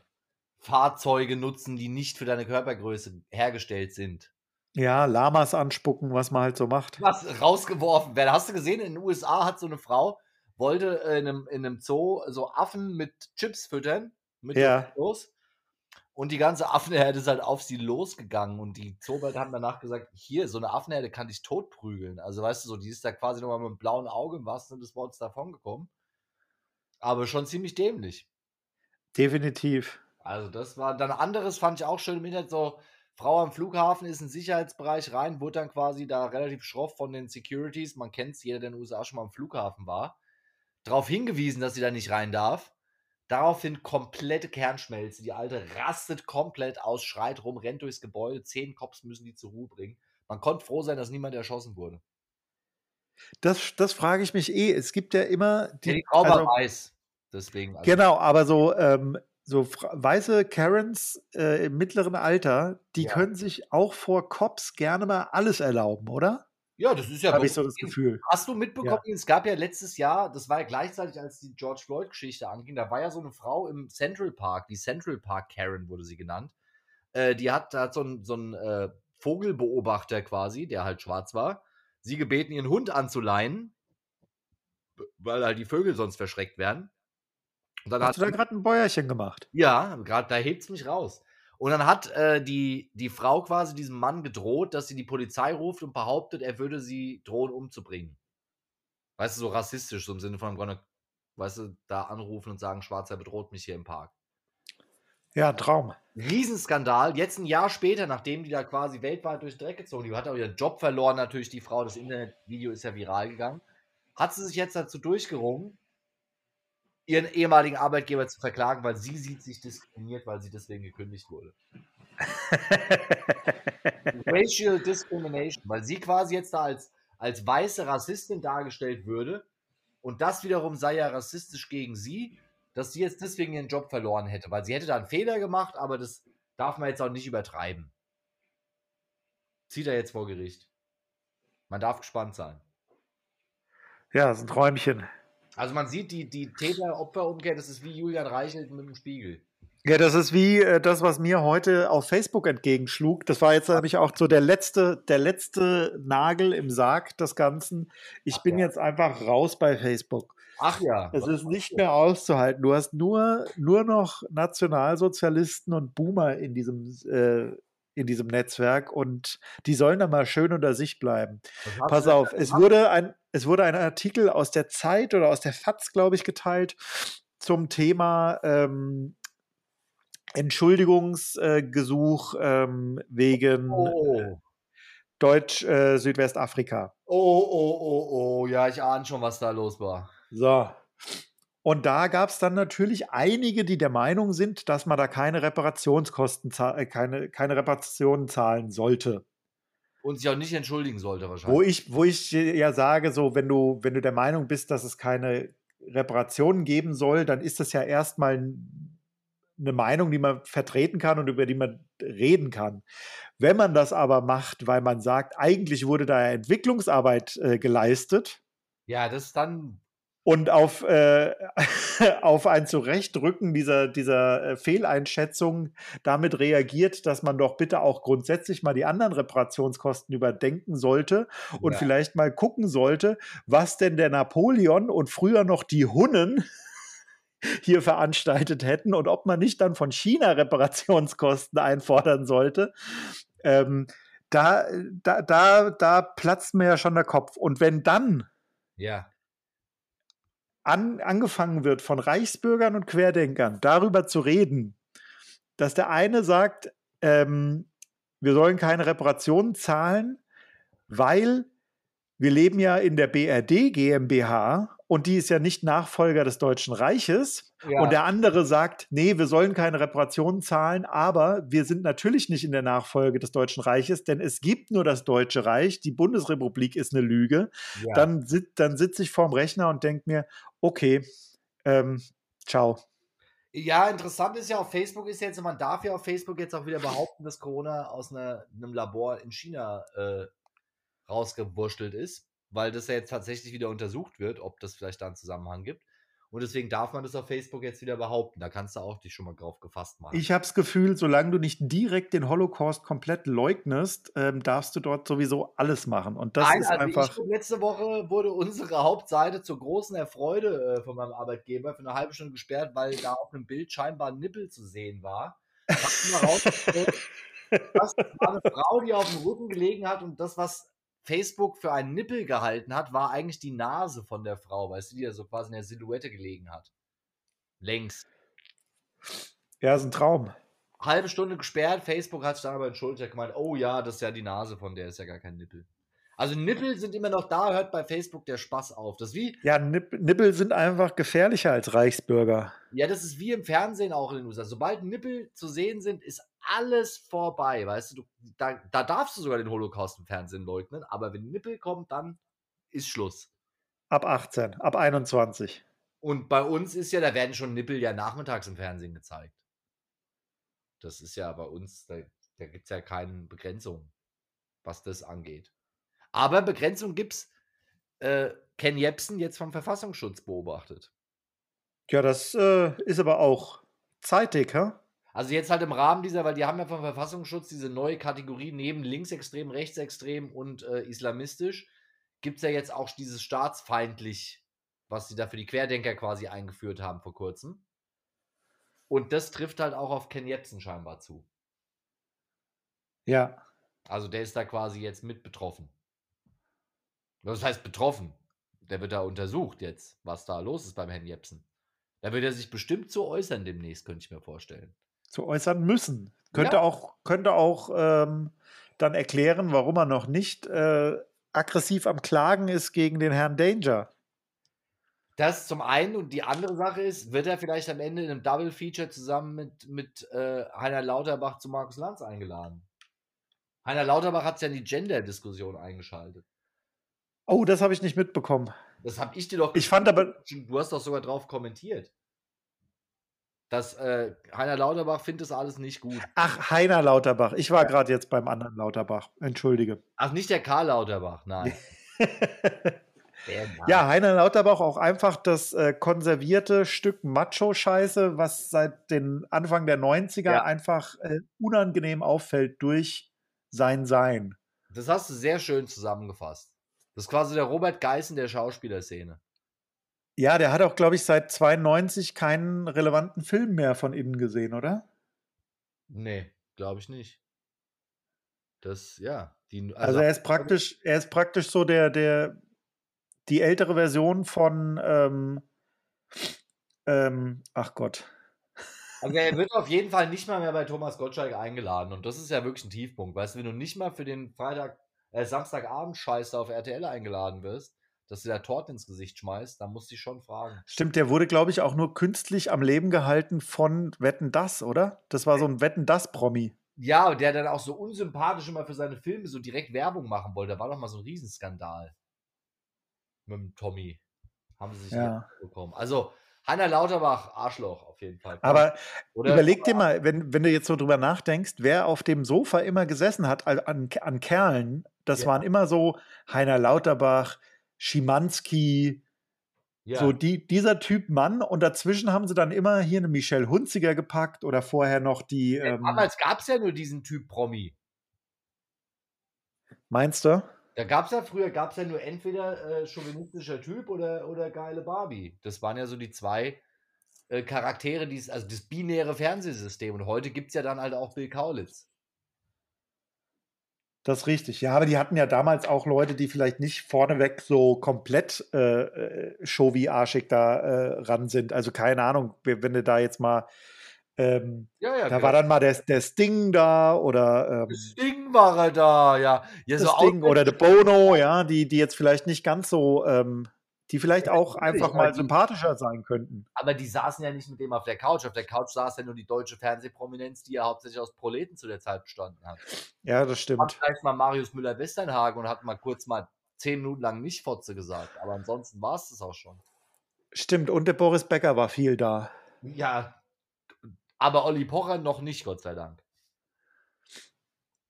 Fahrzeuge nutzen, die nicht für deine Körpergröße hergestellt sind. Ja, Lamas anspucken, was man halt so macht. Was rausgeworfen werden. Hast du gesehen, in den USA hat so eine Frau, wollte in einem, in einem Zoo so Affen mit Chips füttern. Mit ja. los. Und die ganze Affenherde ist halt auf sie losgegangen. Und die Zoowärter haben danach gesagt: Hier, so eine Affenherde kann dich totprügeln. Also, weißt du, so, die ist da quasi nochmal mit einem blauen Auge im wahrsten Sinne des Wortes davongekommen. Aber schon ziemlich dämlich. Definitiv. Also, das war dann anderes, fand ich auch schön im Internet. So, Frau am Flughafen ist ein Sicherheitsbereich rein, wurde dann quasi da relativ schroff von den Securities, man kennt es, jeder, der in den USA schon mal am Flughafen war, darauf hingewiesen, dass sie da nicht rein darf. Daraufhin komplette Kernschmelze. Die Alte rastet komplett aus, schreit rum, rennt durchs Gebäude. Zehn Cops müssen die zur Ruhe bringen. Man konnte froh sein, dass niemand erschossen wurde. Das, das frage ich mich eh. Es gibt ja immer die. Ja, die also, weiß. Deswegen. Also. Genau, aber so, ähm, so weiße Karens äh, im mittleren Alter, die ja. können sich auch vor Cops gerne mal alles erlauben, oder? Ja, das ist ja. Habe ich so das Gefühl. Hast du mitbekommen, ja. es gab ja letztes Jahr, das war ja gleichzeitig, als die George Floyd-Geschichte anging, da war ja so eine Frau im Central Park, die Central Park Karen wurde sie genannt. Äh, die hat, hat so einen so äh, Vogelbeobachter quasi, der halt schwarz war, sie gebeten, ihren Hund anzuleihen, weil halt die Vögel sonst verschreckt werden. Und dann Hast hat du da gerade ein Bäuerchen gemacht? Ja, gerade da hebt es mich raus. Und dann hat äh, die, die Frau quasi diesem Mann gedroht, dass sie die Polizei ruft und behauptet, er würde sie drohen umzubringen. Weißt du, so rassistisch, so im Sinne von, weißt du, da anrufen und sagen, Schwarzer bedroht mich hier im Park. Ja, Traum. Riesenskandal. Jetzt ein Jahr später, nachdem die da quasi weltweit durch den Dreck gezogen, die hat auch ihren Job verloren, natürlich die Frau. Das Internetvideo ist ja viral gegangen. Hat sie sich jetzt dazu durchgerungen, ihren ehemaligen Arbeitgeber zu verklagen, weil sie sieht sich diskriminiert, weil sie deswegen gekündigt wurde. Racial Discrimination, weil sie quasi jetzt da als, als weiße Rassistin dargestellt würde und das wiederum sei ja rassistisch gegen sie, dass sie jetzt deswegen ihren Job verloren hätte, weil sie hätte da einen Fehler gemacht, aber das darf man jetzt auch nicht übertreiben. Zieht er jetzt vor Gericht. Man darf gespannt sein. Ja, das ist ein Träumchen. Also man sieht die, die Täter-Opfer-Umkehr, das ist wie Julian Reichelt mit dem Spiegel. Ja, das ist wie äh, das, was mir heute auf Facebook entgegenschlug. Das war jetzt nämlich auch so der letzte, der letzte Nagel im Sarg des Ganzen. Ich Ach bin ja. jetzt einfach raus bei Facebook. Ach ja. Es ist nicht mehr auszuhalten. Du hast nur, nur noch Nationalsozialisten und Boomer in diesem, äh, in diesem Netzwerk und die sollen dann mal schön unter sich bleiben. Pass auf, es wurde, ein, es wurde ein Artikel aus der Zeit oder aus der FAZ, glaube ich, geteilt zum Thema ähm, Entschuldigungsgesuch äh, ähm, wegen oh. Deutsch-Südwestafrika. Äh, oh, oh, oh, oh, ja, ich ahne schon, was da los war. So, und da gab es dann natürlich einige, die der Meinung sind, dass man da keine Reparationskosten, äh, keine, keine Reparationen zahlen sollte. Und sich auch nicht entschuldigen sollte wahrscheinlich. Wo ich, wo ich ja sage, so, wenn du, wenn du der Meinung bist, dass es keine Reparationen geben soll, dann ist das ja erstmal eine Meinung, die man vertreten kann und über die man reden kann. Wenn man das aber macht, weil man sagt, eigentlich wurde da Entwicklungsarbeit äh, geleistet. Ja, das ist dann und auf, äh, auf ein Zurechtrücken dieser, dieser äh, Fehleinschätzung damit reagiert, dass man doch bitte auch grundsätzlich mal die anderen Reparationskosten überdenken sollte und ja. vielleicht mal gucken sollte, was denn der Napoleon und früher noch die Hunnen hier veranstaltet hätten und ob man nicht dann von China Reparationskosten einfordern sollte. Ähm, da, da, da, da platzt mir ja schon der Kopf. Und wenn dann ja an, angefangen wird, von Reichsbürgern und Querdenkern darüber zu reden, dass der eine sagt, ähm, wir sollen keine Reparationen zahlen, weil wir leben ja in der BRD GmbH und die ist ja nicht Nachfolger des Deutschen Reiches. Ja. Und der andere sagt, nee, wir sollen keine Reparationen zahlen, aber wir sind natürlich nicht in der Nachfolge des Deutschen Reiches, denn es gibt nur das Deutsche Reich, die Bundesrepublik ist eine Lüge. Ja. Dann, dann sitze ich vorm Rechner und denke mir, okay, ähm, ciao. Ja, interessant ist ja auf Facebook ist jetzt, man darf ja auf Facebook jetzt auch wieder behaupten, dass Corona aus einer, einem Labor in China äh, rausgewurschtelt ist, weil das ja jetzt tatsächlich wieder untersucht wird, ob das vielleicht da einen Zusammenhang gibt. Und deswegen darf man das auf Facebook jetzt wieder behaupten. Da kannst du auch dich schon mal drauf gefasst machen. Ich habe das Gefühl, solange du nicht direkt den Holocaust komplett leugnest, ähm, darfst du dort sowieso alles machen. Und das Nein, ist also einfach. Ich, letzte Woche wurde unsere Hauptseite zur großen Erfreude äh, von meinem Arbeitgeber für eine halbe Stunde gesperrt, weil da auf einem Bild scheinbar ein Nippel zu sehen war. das war eine Frau, die auf dem Rücken gelegen hat und das, was Facebook für einen Nippel gehalten hat, war eigentlich die Nase von der Frau, weißt du, die da so quasi in der Silhouette gelegen hat. Längs. Ja, ist ein Traum. Halbe Stunde gesperrt, Facebook hat sich dann aber entschuldigt, hat gemeint, oh ja, das ist ja die Nase von der, ist ja gar kein Nippel. Also Nippel sind immer noch da, hört bei Facebook der Spaß auf. Das wie. Ja, Nipp Nippel sind einfach gefährlicher als Reichsbürger. Ja, das ist wie im Fernsehen auch in den USA. Sobald Nippel zu sehen sind, ist alles vorbei. Weißt du, da, da darfst du sogar den Holocaust im Fernsehen leugnen, aber wenn Nippel kommt, dann ist Schluss. Ab 18, ab 21. Und bei uns ist ja, da werden schon Nippel ja nachmittags im Fernsehen gezeigt. Das ist ja bei uns, da, da gibt es ja keine Begrenzung, was das angeht. Aber Begrenzung gibt's. Äh, Ken Jebsen jetzt vom Verfassungsschutz beobachtet. Ja, das äh, ist aber auch zeitig, hä? Also jetzt halt im Rahmen dieser, weil die haben ja vom Verfassungsschutz diese neue Kategorie neben linksextrem, rechtsextrem und äh, islamistisch, gibt es ja jetzt auch dieses staatsfeindlich, was sie da für die Querdenker quasi eingeführt haben vor kurzem. Und das trifft halt auch auf Ken Jebsen scheinbar zu. Ja. Also der ist da quasi jetzt mit betroffen. Was heißt betroffen? Der wird da untersucht jetzt, was da los ist beim Herrn Jepsen. Da wird er sich bestimmt zu äußern demnächst, könnte ich mir vorstellen. Zu äußern müssen. Könnte ja. auch, könnte auch ähm, dann erklären, warum er noch nicht äh, aggressiv am Klagen ist gegen den Herrn Danger. Das zum einen und die andere Sache ist, wird er vielleicht am Ende in einem Double Feature zusammen mit, mit äh, Heiner Lauterbach zu Markus Lanz eingeladen? Heiner Lauterbach hat es ja in die Gender-Diskussion eingeschaltet. Oh, das habe ich nicht mitbekommen. Das habe ich dir doch. Ich fand aber. Du hast doch sogar drauf kommentiert. Dass äh, Heiner Lauterbach findet das alles nicht gut. Ach, Heiner Lauterbach. Ich war ja. gerade jetzt beim anderen Lauterbach. Entschuldige. Ach, nicht der Karl Lauterbach, nein. ja, Heiner Lauterbach auch einfach das äh, konservierte Stück Macho-Scheiße, was seit den Anfang der 90er ja. einfach äh, unangenehm auffällt durch sein Sein. Das hast du sehr schön zusammengefasst. Das ist quasi der Robert Geissen der Schauspielerszene. Ja, der hat auch, glaube ich, seit 92 keinen relevanten Film mehr von innen gesehen, oder? Nee, glaube ich nicht. Das, ja. Die, also, also, er ist praktisch, er ist praktisch so der, der, die ältere Version von, ähm, ähm, ach Gott. Also er wird auf jeden Fall nicht mal mehr bei Thomas Gottschalk eingeladen und das ist ja wirklich ein Tiefpunkt. Weißt du, wenn du nicht mal für den Freitag äh, Samstagabend-Scheiß auf RTL eingeladen wirst, dass du da Torten ins Gesicht schmeißt, dann musst du dich schon fragen. Stimmt, der wurde, glaube ich, auch nur künstlich am Leben gehalten von Wetten Das, oder? Das war so ein Wetten Das-Promi. Ja, der dann auch so unsympathisch immer für seine Filme so direkt Werbung machen wollte. Da war doch mal so ein Riesenskandal. Mit dem Tommy. Haben sie sich ja. bekommen. Also, Heiner Lauterbach, Arschloch auf jeden Fall. Aber Oder überleg dir mal, wenn, wenn du jetzt so drüber nachdenkst, wer auf dem Sofa immer gesessen hat an, an Kerlen, das ja. waren immer so Heiner Lauterbach, Schimanski, ja. so die, dieser Typ Mann. Und dazwischen haben sie dann immer hier eine Michelle Hunziger gepackt oder vorher noch die. Ja, ähm, damals gab es ja nur diesen Typ Promi. Meinst du? Da gab es ja früher, gab es ja nur entweder äh, chauvinistischer Typ oder, oder geile Barbie. Das waren ja so die zwei äh, Charaktere, die also das binäre Fernsehsystem. Und heute gibt es ja dann halt auch Bill Kaulitz. Das ist richtig. Ja, aber die hatten ja damals auch Leute, die vielleicht nicht vorneweg so komplett äh, äh show wie arschig da äh, ran sind. Also keine Ahnung, wenn du da jetzt mal ähm, ja, ja, da genau. war dann mal der, der Sting da oder ähm, Sting war er da, ja. ja so Sting oder der Bono, ja, die, die jetzt vielleicht nicht ganz so, ähm, die vielleicht ja, auch einfach mal sympathischer sein könnten. Aber die saßen ja nicht mit dem auf der Couch. Auf der Couch saß ja nur die deutsche Fernsehprominenz, die ja hauptsächlich aus Proleten zu der Zeit bestanden hat. Ja, das stimmt. Hat vielleicht mal Marius Müller-Westernhagen und hat mal kurz mal zehn Minuten lang nicht Fotze gesagt. Aber ansonsten war es das auch schon. Stimmt, und der Boris Becker war viel da. Ja, aber Olli Pocher noch nicht, Gott sei Dank.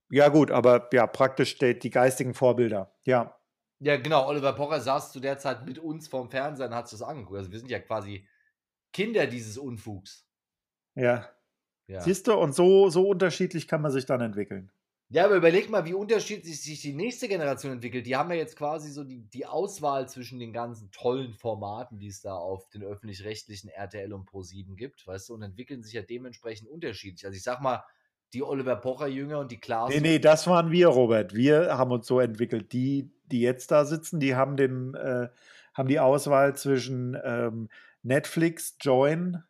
Ja, gut, aber ja, praktisch die, die geistigen Vorbilder, ja. Ja, genau. Oliver Pocher saß zu der Zeit mit uns vorm Fernseher und hat sich das angeguckt. Also wir sind ja quasi Kinder dieses Unfugs. Ja. ja. Siehst du, und so, so unterschiedlich kann man sich dann entwickeln. Ja, aber überleg mal, wie unterschiedlich sich die nächste Generation entwickelt. Die haben ja jetzt quasi so die, die Auswahl zwischen den ganzen tollen Formaten, die es da auf den öffentlich-rechtlichen RTL und Pro7 gibt, weißt du, und entwickeln sich ja dementsprechend unterschiedlich. Also ich sag mal, die Oliver Pocher-Jünger und die Klaas. Nee, nee, das waren wir, Robert. Wir haben uns so entwickelt. Die, die jetzt da sitzen, die haben den, äh, haben die Auswahl zwischen ähm, Netflix, Join,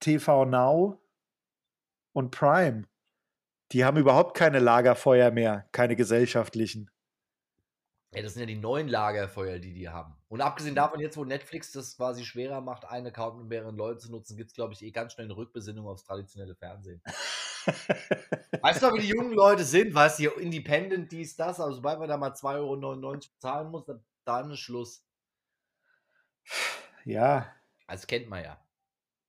TV Now und Prime. Die haben überhaupt keine Lagerfeuer mehr, keine gesellschaftlichen. Ja, das sind ja die neuen Lagerfeuer, die die haben. Und abgesehen davon, jetzt wo Netflix das quasi schwerer macht, einen Account mit mehreren Leuten zu nutzen, gibt es, glaube ich, eh ganz schnell eine Rückbesinnung aufs traditionelle Fernsehen. weißt du, wie die jungen Leute sind? Weißt du, Independent, dies, das, also sobald man da mal 2,99 Euro bezahlen muss, dann, dann ist Schluss. Ja. Das kennt man ja.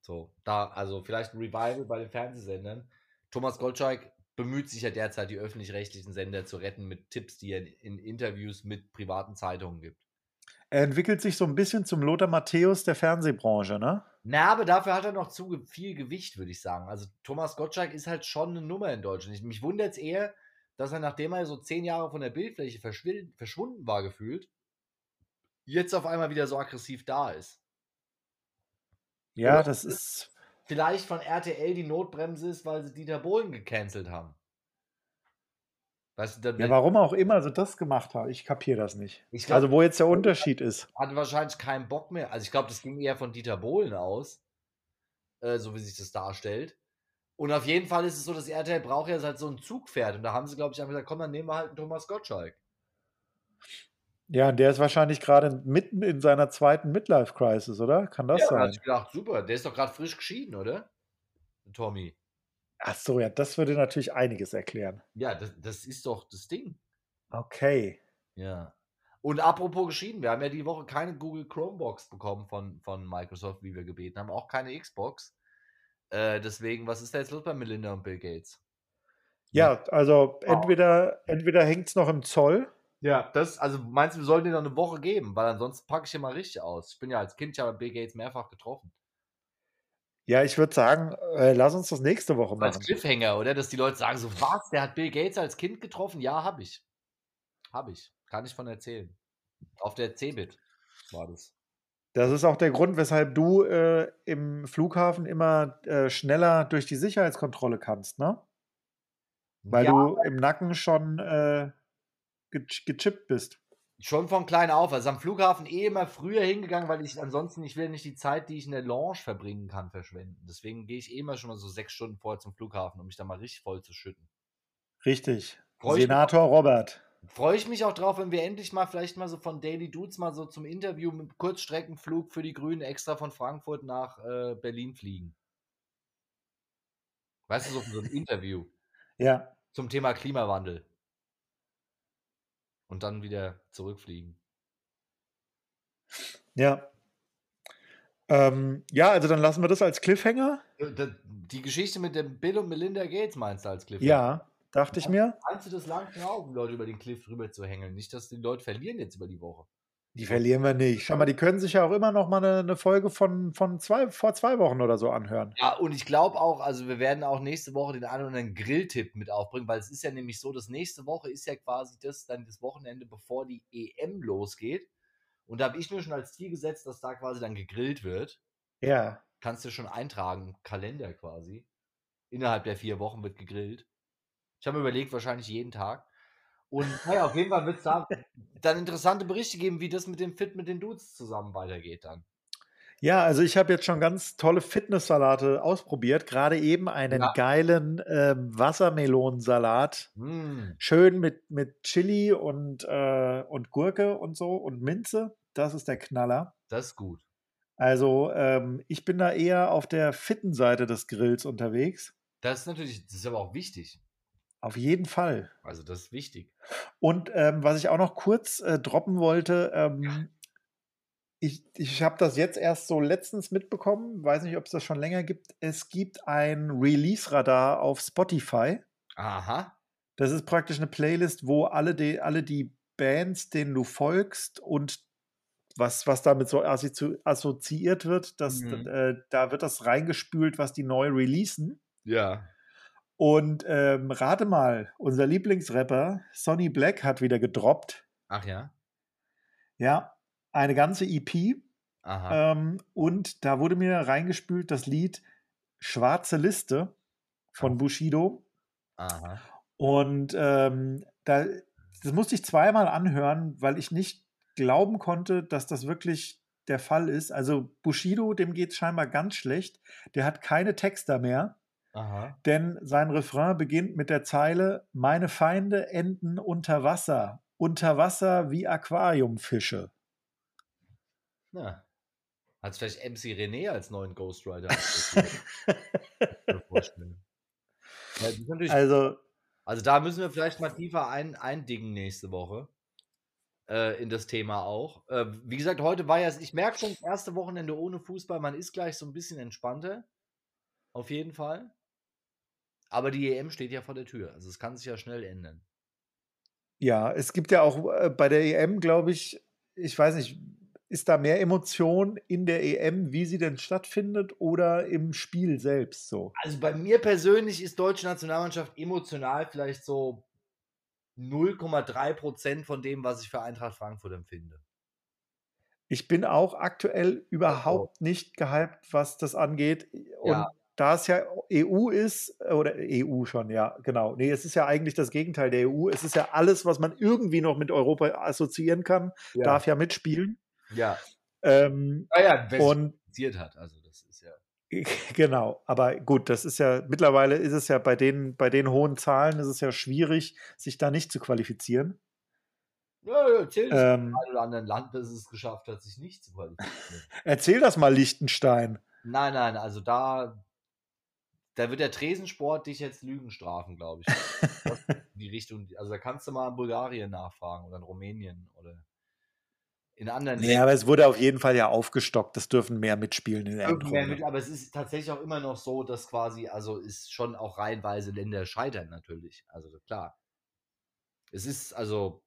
So, da, also vielleicht ein Revival bei den Fernsehsendern. Thomas Gottschalk bemüht sich ja derzeit, die öffentlich-rechtlichen Sender zu retten mit Tipps, die er in Interviews mit privaten Zeitungen gibt. Er entwickelt sich so ein bisschen zum Lothar Matthäus der Fernsehbranche, ne? Na, aber dafür hat er noch zu viel Gewicht, würde ich sagen. Also Thomas Gottschalk ist halt schon eine Nummer in Deutschland. Ich, mich wundert es eher, dass er, nachdem er so zehn Jahre von der Bildfläche verschwunden war, gefühlt, jetzt auf einmal wieder so aggressiv da ist. Ja, Oder das ist vielleicht von RTL die Notbremse ist, weil sie Dieter Bohlen gecancelt haben. Weißt du, ja, warum auch immer sie das gemacht haben, ich kapiere das nicht. Glaub, also wo jetzt der Unterschied ist. Hatte wahrscheinlich keinen Bock mehr. Also ich glaube, das ging eher von Dieter Bohlen aus, äh, so wie sich das darstellt. Und auf jeden Fall ist es so, dass RTL braucht ja halt so ein Zugpferd. Und da haben sie, glaube ich, einfach gesagt, komm, dann nehmen wir halt einen Thomas Gottschalk. Ja, der ist wahrscheinlich gerade mitten in seiner zweiten Midlife-Crisis, oder? Kann das ja, sein? Ja, ich gedacht, super. Der ist doch gerade frisch geschieden, oder? Tommy. Ach so, ja, das würde natürlich einiges erklären. Ja, das, das ist doch das Ding. Okay. Ja. Und apropos geschieden, wir haben ja die Woche keine Google Chromebox bekommen von, von Microsoft, wie wir gebeten haben, auch keine Xbox. Äh, deswegen, was ist da jetzt los bei Melinda und Bill Gates? Ja, also entweder, entweder hängt es noch im Zoll ja, das, also meinst du, wir sollten dir noch eine Woche geben, weil ansonsten packe ich hier mal richtig aus. Ich bin ja als Kind ja bei Bill Gates mehrfach getroffen. Ja, ich würde sagen, äh, lass uns das nächste Woche machen. Als Cliffhanger, oder? Dass die Leute sagen so, was, der hat Bill Gates als Kind getroffen? Ja, habe ich. Habe ich. Kann ich von erzählen. Auf der Cebit war das. Das ist auch der Grund, weshalb du äh, im Flughafen immer äh, schneller durch die Sicherheitskontrolle kannst, ne? Weil ja, du im Nacken schon äh, gechippt bist. Schon von klein auf. Also am Flughafen eh immer früher hingegangen, weil ich ansonsten, ich will nicht die Zeit, die ich in der Lounge verbringen kann, verschwenden. Deswegen gehe ich eh immer schon mal so sechs Stunden vorher zum Flughafen, um mich da mal richtig voll zu schütten. Richtig. Freu Senator mich, Robert. Freue ich mich auch drauf, wenn wir endlich mal vielleicht mal so von Daily Dudes mal so zum Interview mit Kurzstreckenflug für die Grünen extra von Frankfurt nach äh, Berlin fliegen. Weißt du, so, so ein Interview. Ja. Zum Thema Klimawandel und dann wieder zurückfliegen. Ja. Ähm, ja, also dann lassen wir das als Cliffhanger. Äh, die Geschichte mit dem Bill und Melinda Gates meinst du als Cliffhanger? Ja, dachte ich mir. Meinst du das lang genau, um Leute über den Cliff drüber zu hängeln? Nicht, dass die Leute verlieren jetzt über die Woche. Die verlieren wir nicht. Schau mal, die können sich ja auch immer noch mal eine, eine Folge von, von zwei, vor zwei Wochen oder so anhören. Ja, und ich glaube auch, also wir werden auch nächste Woche den einen oder anderen Grilltipp mit aufbringen, weil es ist ja nämlich so, dass nächste Woche ist ja quasi das dann das Wochenende, bevor die EM losgeht. Und da habe ich mir schon als Ziel gesetzt, dass da quasi dann gegrillt wird. Ja. Kannst du schon eintragen, Kalender quasi. Innerhalb der vier Wochen wird gegrillt. Ich habe mir überlegt, wahrscheinlich jeden Tag. Und naja, auf jeden Fall wird es da dann interessante Berichte geben, wie das mit dem Fit mit den Dudes zusammen weitergeht dann. Ja, also ich habe jetzt schon ganz tolle Fitnesssalate ausprobiert. Gerade eben einen ja. geilen ähm, Wassermelonensalat. Mm. Schön mit, mit Chili und, äh, und Gurke und so und Minze. Das ist der Knaller. Das ist gut. Also ähm, ich bin da eher auf der fitten Seite des Grills unterwegs. Das ist natürlich, das ist aber auch wichtig. Auf jeden Fall. Also das ist wichtig. Und ähm, was ich auch noch kurz äh, droppen wollte, ähm, ich, ich habe das jetzt erst so letztens mitbekommen, weiß nicht, ob es das schon länger gibt. Es gibt ein Release-Radar auf Spotify. Aha. Das ist praktisch eine Playlist, wo alle die, alle die Bands, denen du folgst und was, was damit so assoziiert wird, dass, mhm. äh, da wird das reingespült, was die neu releasen. Ja. Und ähm, rate mal, unser Lieblingsrapper Sonny Black hat wieder gedroppt. Ach ja. Ja, eine ganze EP. Aha. Ähm, und da wurde mir reingespült das Lied Schwarze Liste von Bushido. Aha. Und ähm, da, das musste ich zweimal anhören, weil ich nicht glauben konnte, dass das wirklich der Fall ist. Also Bushido, dem geht es scheinbar ganz schlecht. Der hat keine Texter mehr. Aha. Denn sein Refrain beginnt mit der Zeile: Meine Feinde enden unter Wasser unter Wasser wie Aquariumfische. Ja. Hat vielleicht MC René als neuen Ghostwriter. Ja, also, also da müssen wir vielleicht mal tiefer ein, eindingen nächste Woche äh, in das Thema auch. Äh, wie gesagt, heute war ja, ich merke schon, das erste Wochenende ohne Fußball, man ist gleich so ein bisschen entspannter. Auf jeden Fall. Aber die EM steht ja vor der Tür. Also es kann sich ja schnell ändern. Ja, es gibt ja auch äh, bei der EM, glaube ich, ich weiß nicht, ist da mehr Emotion in der EM, wie sie denn stattfindet oder im Spiel selbst so? Also bei mir persönlich ist deutsche Nationalmannschaft emotional vielleicht so 0,3 Prozent von dem, was ich für Eintracht Frankfurt empfinde. Ich bin auch aktuell überhaupt nicht gehypt, was das angeht. Und ja da es ja EU ist, oder EU schon, ja, genau. Nee, es ist ja eigentlich das Gegenteil der EU. Es ist ja alles, was man irgendwie noch mit Europa assoziieren kann, ja. darf ja mitspielen. Ja. Ähm, ah ja, und hat, also das ist ja. Genau, aber gut, das ist ja, mittlerweile ist es ja bei den, bei den hohen Zahlen ist es ja schwierig, sich da nicht zu qualifizieren. Ja, erzähl das ähm, mal oder anderen Land, das es geschafft hat, sich nicht zu qualifizieren. Erzähl das mal, Liechtenstein. Nein, nein, also da, da wird der Tresensport dich jetzt Lügen strafen, glaube ich. die Richtung, also da kannst du mal in Bulgarien nachfragen oder in Rumänien oder in anderen Ja, aber es wurde auf jeden Fall ja aufgestockt. Das dürfen mehr mitspielen in der mehr mit, Aber es ist tatsächlich auch immer noch so, dass quasi, also ist schon auch reihenweise Länder scheitern natürlich. Also klar. Es ist also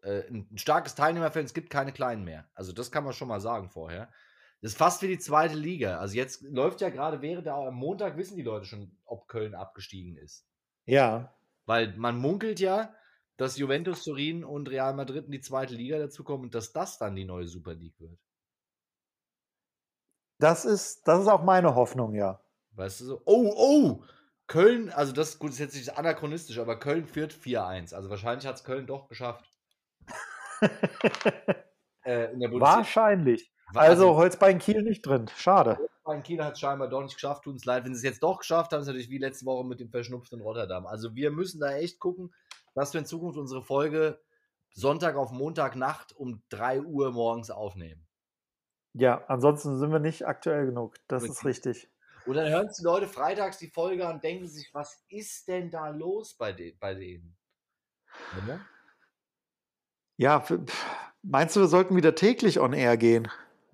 äh, ein starkes Teilnehmerfeld, es gibt keine kleinen mehr. Also das kann man schon mal sagen vorher. Das ist fast wie die zweite Liga. Also jetzt läuft ja gerade während der am Montag wissen die Leute schon, ob Köln abgestiegen ist. Ja. Weil man munkelt ja, dass Juventus Turin und Real Madrid in die zweite Liga dazukommen und dass das dann die neue Super League wird. Das ist, das ist auch meine Hoffnung, ja. Weißt du so? Oh, oh! Köln, also das gut, ist jetzt nicht anachronistisch, aber Köln führt 4-1. Also wahrscheinlich hat es Köln doch geschafft. äh, Wahrscheinlich. Also Holzbein Kiel nicht drin. Schade. Holzbein Kiel hat es scheinbar doch nicht geschafft. Tut uns leid. Wenn sie es jetzt doch geschafft haben, ist es natürlich wie letzte Woche mit dem verschnupften Rotterdam. Also wir müssen da echt gucken, dass wir in Zukunft unsere Folge Sonntag auf Montagnacht um 3 Uhr morgens aufnehmen. Ja, ansonsten sind wir nicht aktuell genug. Das richtig. ist richtig. Und dann hören die Leute freitags die Folge und denken sich, was ist denn da los bei, de bei denen? Ja, meinst du, wir sollten wieder täglich on air gehen?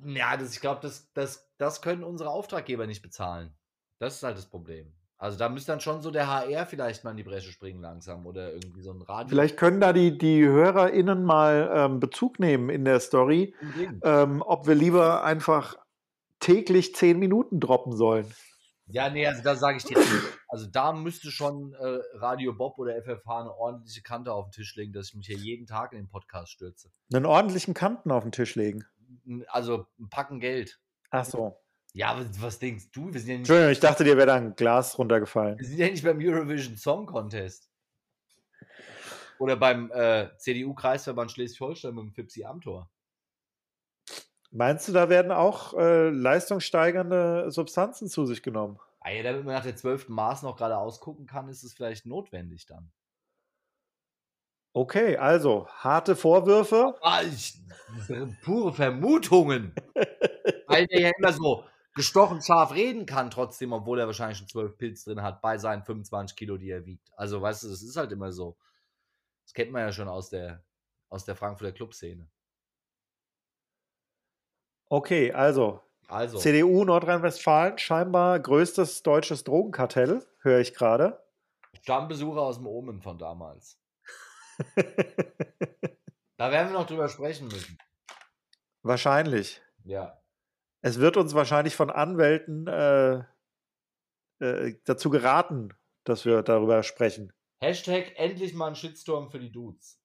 Ja, das, ich glaube, das, das, das können unsere Auftraggeber nicht bezahlen. Das ist halt das Problem. Also da müsste dann schon so der HR vielleicht mal in die Bresche springen langsam oder irgendwie so ein Radio. Vielleicht können da die, die HörerInnen mal ähm, Bezug nehmen in der Story, ähm, ob wir lieber einfach täglich zehn Minuten droppen sollen. Ja, nee, also da sage ich dir, also da müsste schon äh, Radio Bob oder FFH eine ordentliche Kante auf den Tisch legen, dass ich mich hier jeden Tag in den Podcast stürze. Einen ordentlichen Kanten auf den Tisch legen? Also ein Packen Geld. Ach so. Ja, was, was denkst du? Wir sind ja nicht, Entschuldigung, ich dachte, dir wäre da ein Glas runtergefallen. Wir sind ja nicht beim Eurovision Song Contest. Oder beim äh, CDU-Kreisverband Schleswig-Holstein mit dem Fipsi Amtor. Meinst du, da werden auch äh, leistungssteigernde Substanzen zu sich genommen? Ah ja, damit man nach der zwölften Maß noch gerade ausgucken kann, ist es vielleicht notwendig dann. Okay, also harte Vorwürfe. Ah, ich, pure Vermutungen. Weil der ja immer so gestochen scharf reden kann, trotzdem, obwohl er wahrscheinlich schon zwölf Pilz drin hat, bei seinen 25 Kilo, die er wiegt. Also, weißt du, das ist halt immer so. Das kennt man ja schon aus der, aus der Frankfurter Clubszene. Okay, also, also. CDU Nordrhein-Westfalen, scheinbar größtes deutsches Drogenkartell, höre ich gerade. Stammbesucher aus dem Omen von damals. da werden wir noch drüber sprechen müssen. Wahrscheinlich. Ja. Es wird uns wahrscheinlich von Anwälten äh, äh, dazu geraten, dass wir darüber sprechen. Hashtag endlich mal ein Shitstorm für die Dudes.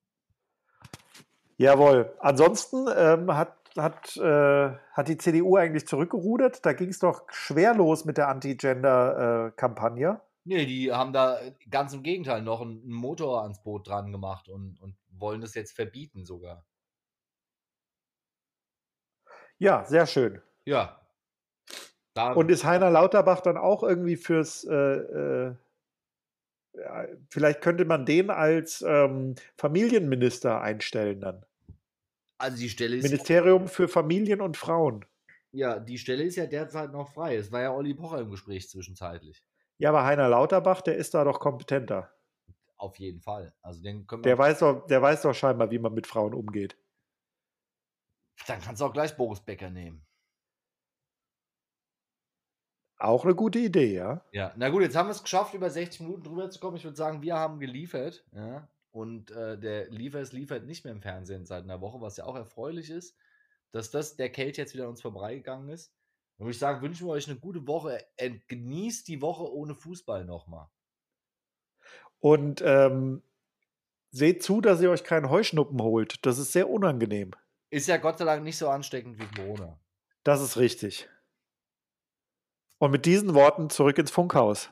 Jawohl. Ansonsten ähm, hat, hat, äh, hat die CDU eigentlich zurückgerudert. Da ging es doch schwer los mit der Anti-Gender-Kampagne. Nee, die haben da ganz im Gegenteil noch einen Motor ans Boot dran gemacht und, und wollen das jetzt verbieten sogar. Ja, sehr schön. Ja. Da und ist Heiner Lauterbach dann auch irgendwie fürs, äh, äh, vielleicht könnte man den als ähm, Familienminister einstellen dann. Also die Stelle ist. Ministerium für Familien und Frauen. Ja, die Stelle ist ja derzeit noch frei. Es war ja Olli Pocher im Gespräch zwischenzeitlich. Ja, aber Heiner Lauterbach, der ist da doch kompetenter. Auf jeden Fall. Also den können der, weiß doch, der weiß doch scheinbar, wie man mit Frauen umgeht. Dann kannst du auch gleich Boris Becker nehmen. Auch eine gute Idee, ja. Ja, na gut, jetzt haben wir es geschafft, über 60 Minuten drüber zu kommen. Ich würde sagen, wir haben geliefert. Ja? Und äh, der Liefers liefert nicht mehr im Fernsehen seit einer Woche, was ja auch erfreulich ist, dass das der Kate jetzt wieder an uns vorbeigegangen ist. Und würde ich sagen, wünschen wir euch eine gute Woche. Genießt die Woche ohne Fußball nochmal. Und ähm, seht zu, dass ihr euch keinen Heuschnuppen holt. Das ist sehr unangenehm. Ist ja Gott sei Dank nicht so ansteckend wie Corona. Das ist richtig. Und mit diesen Worten zurück ins Funkhaus.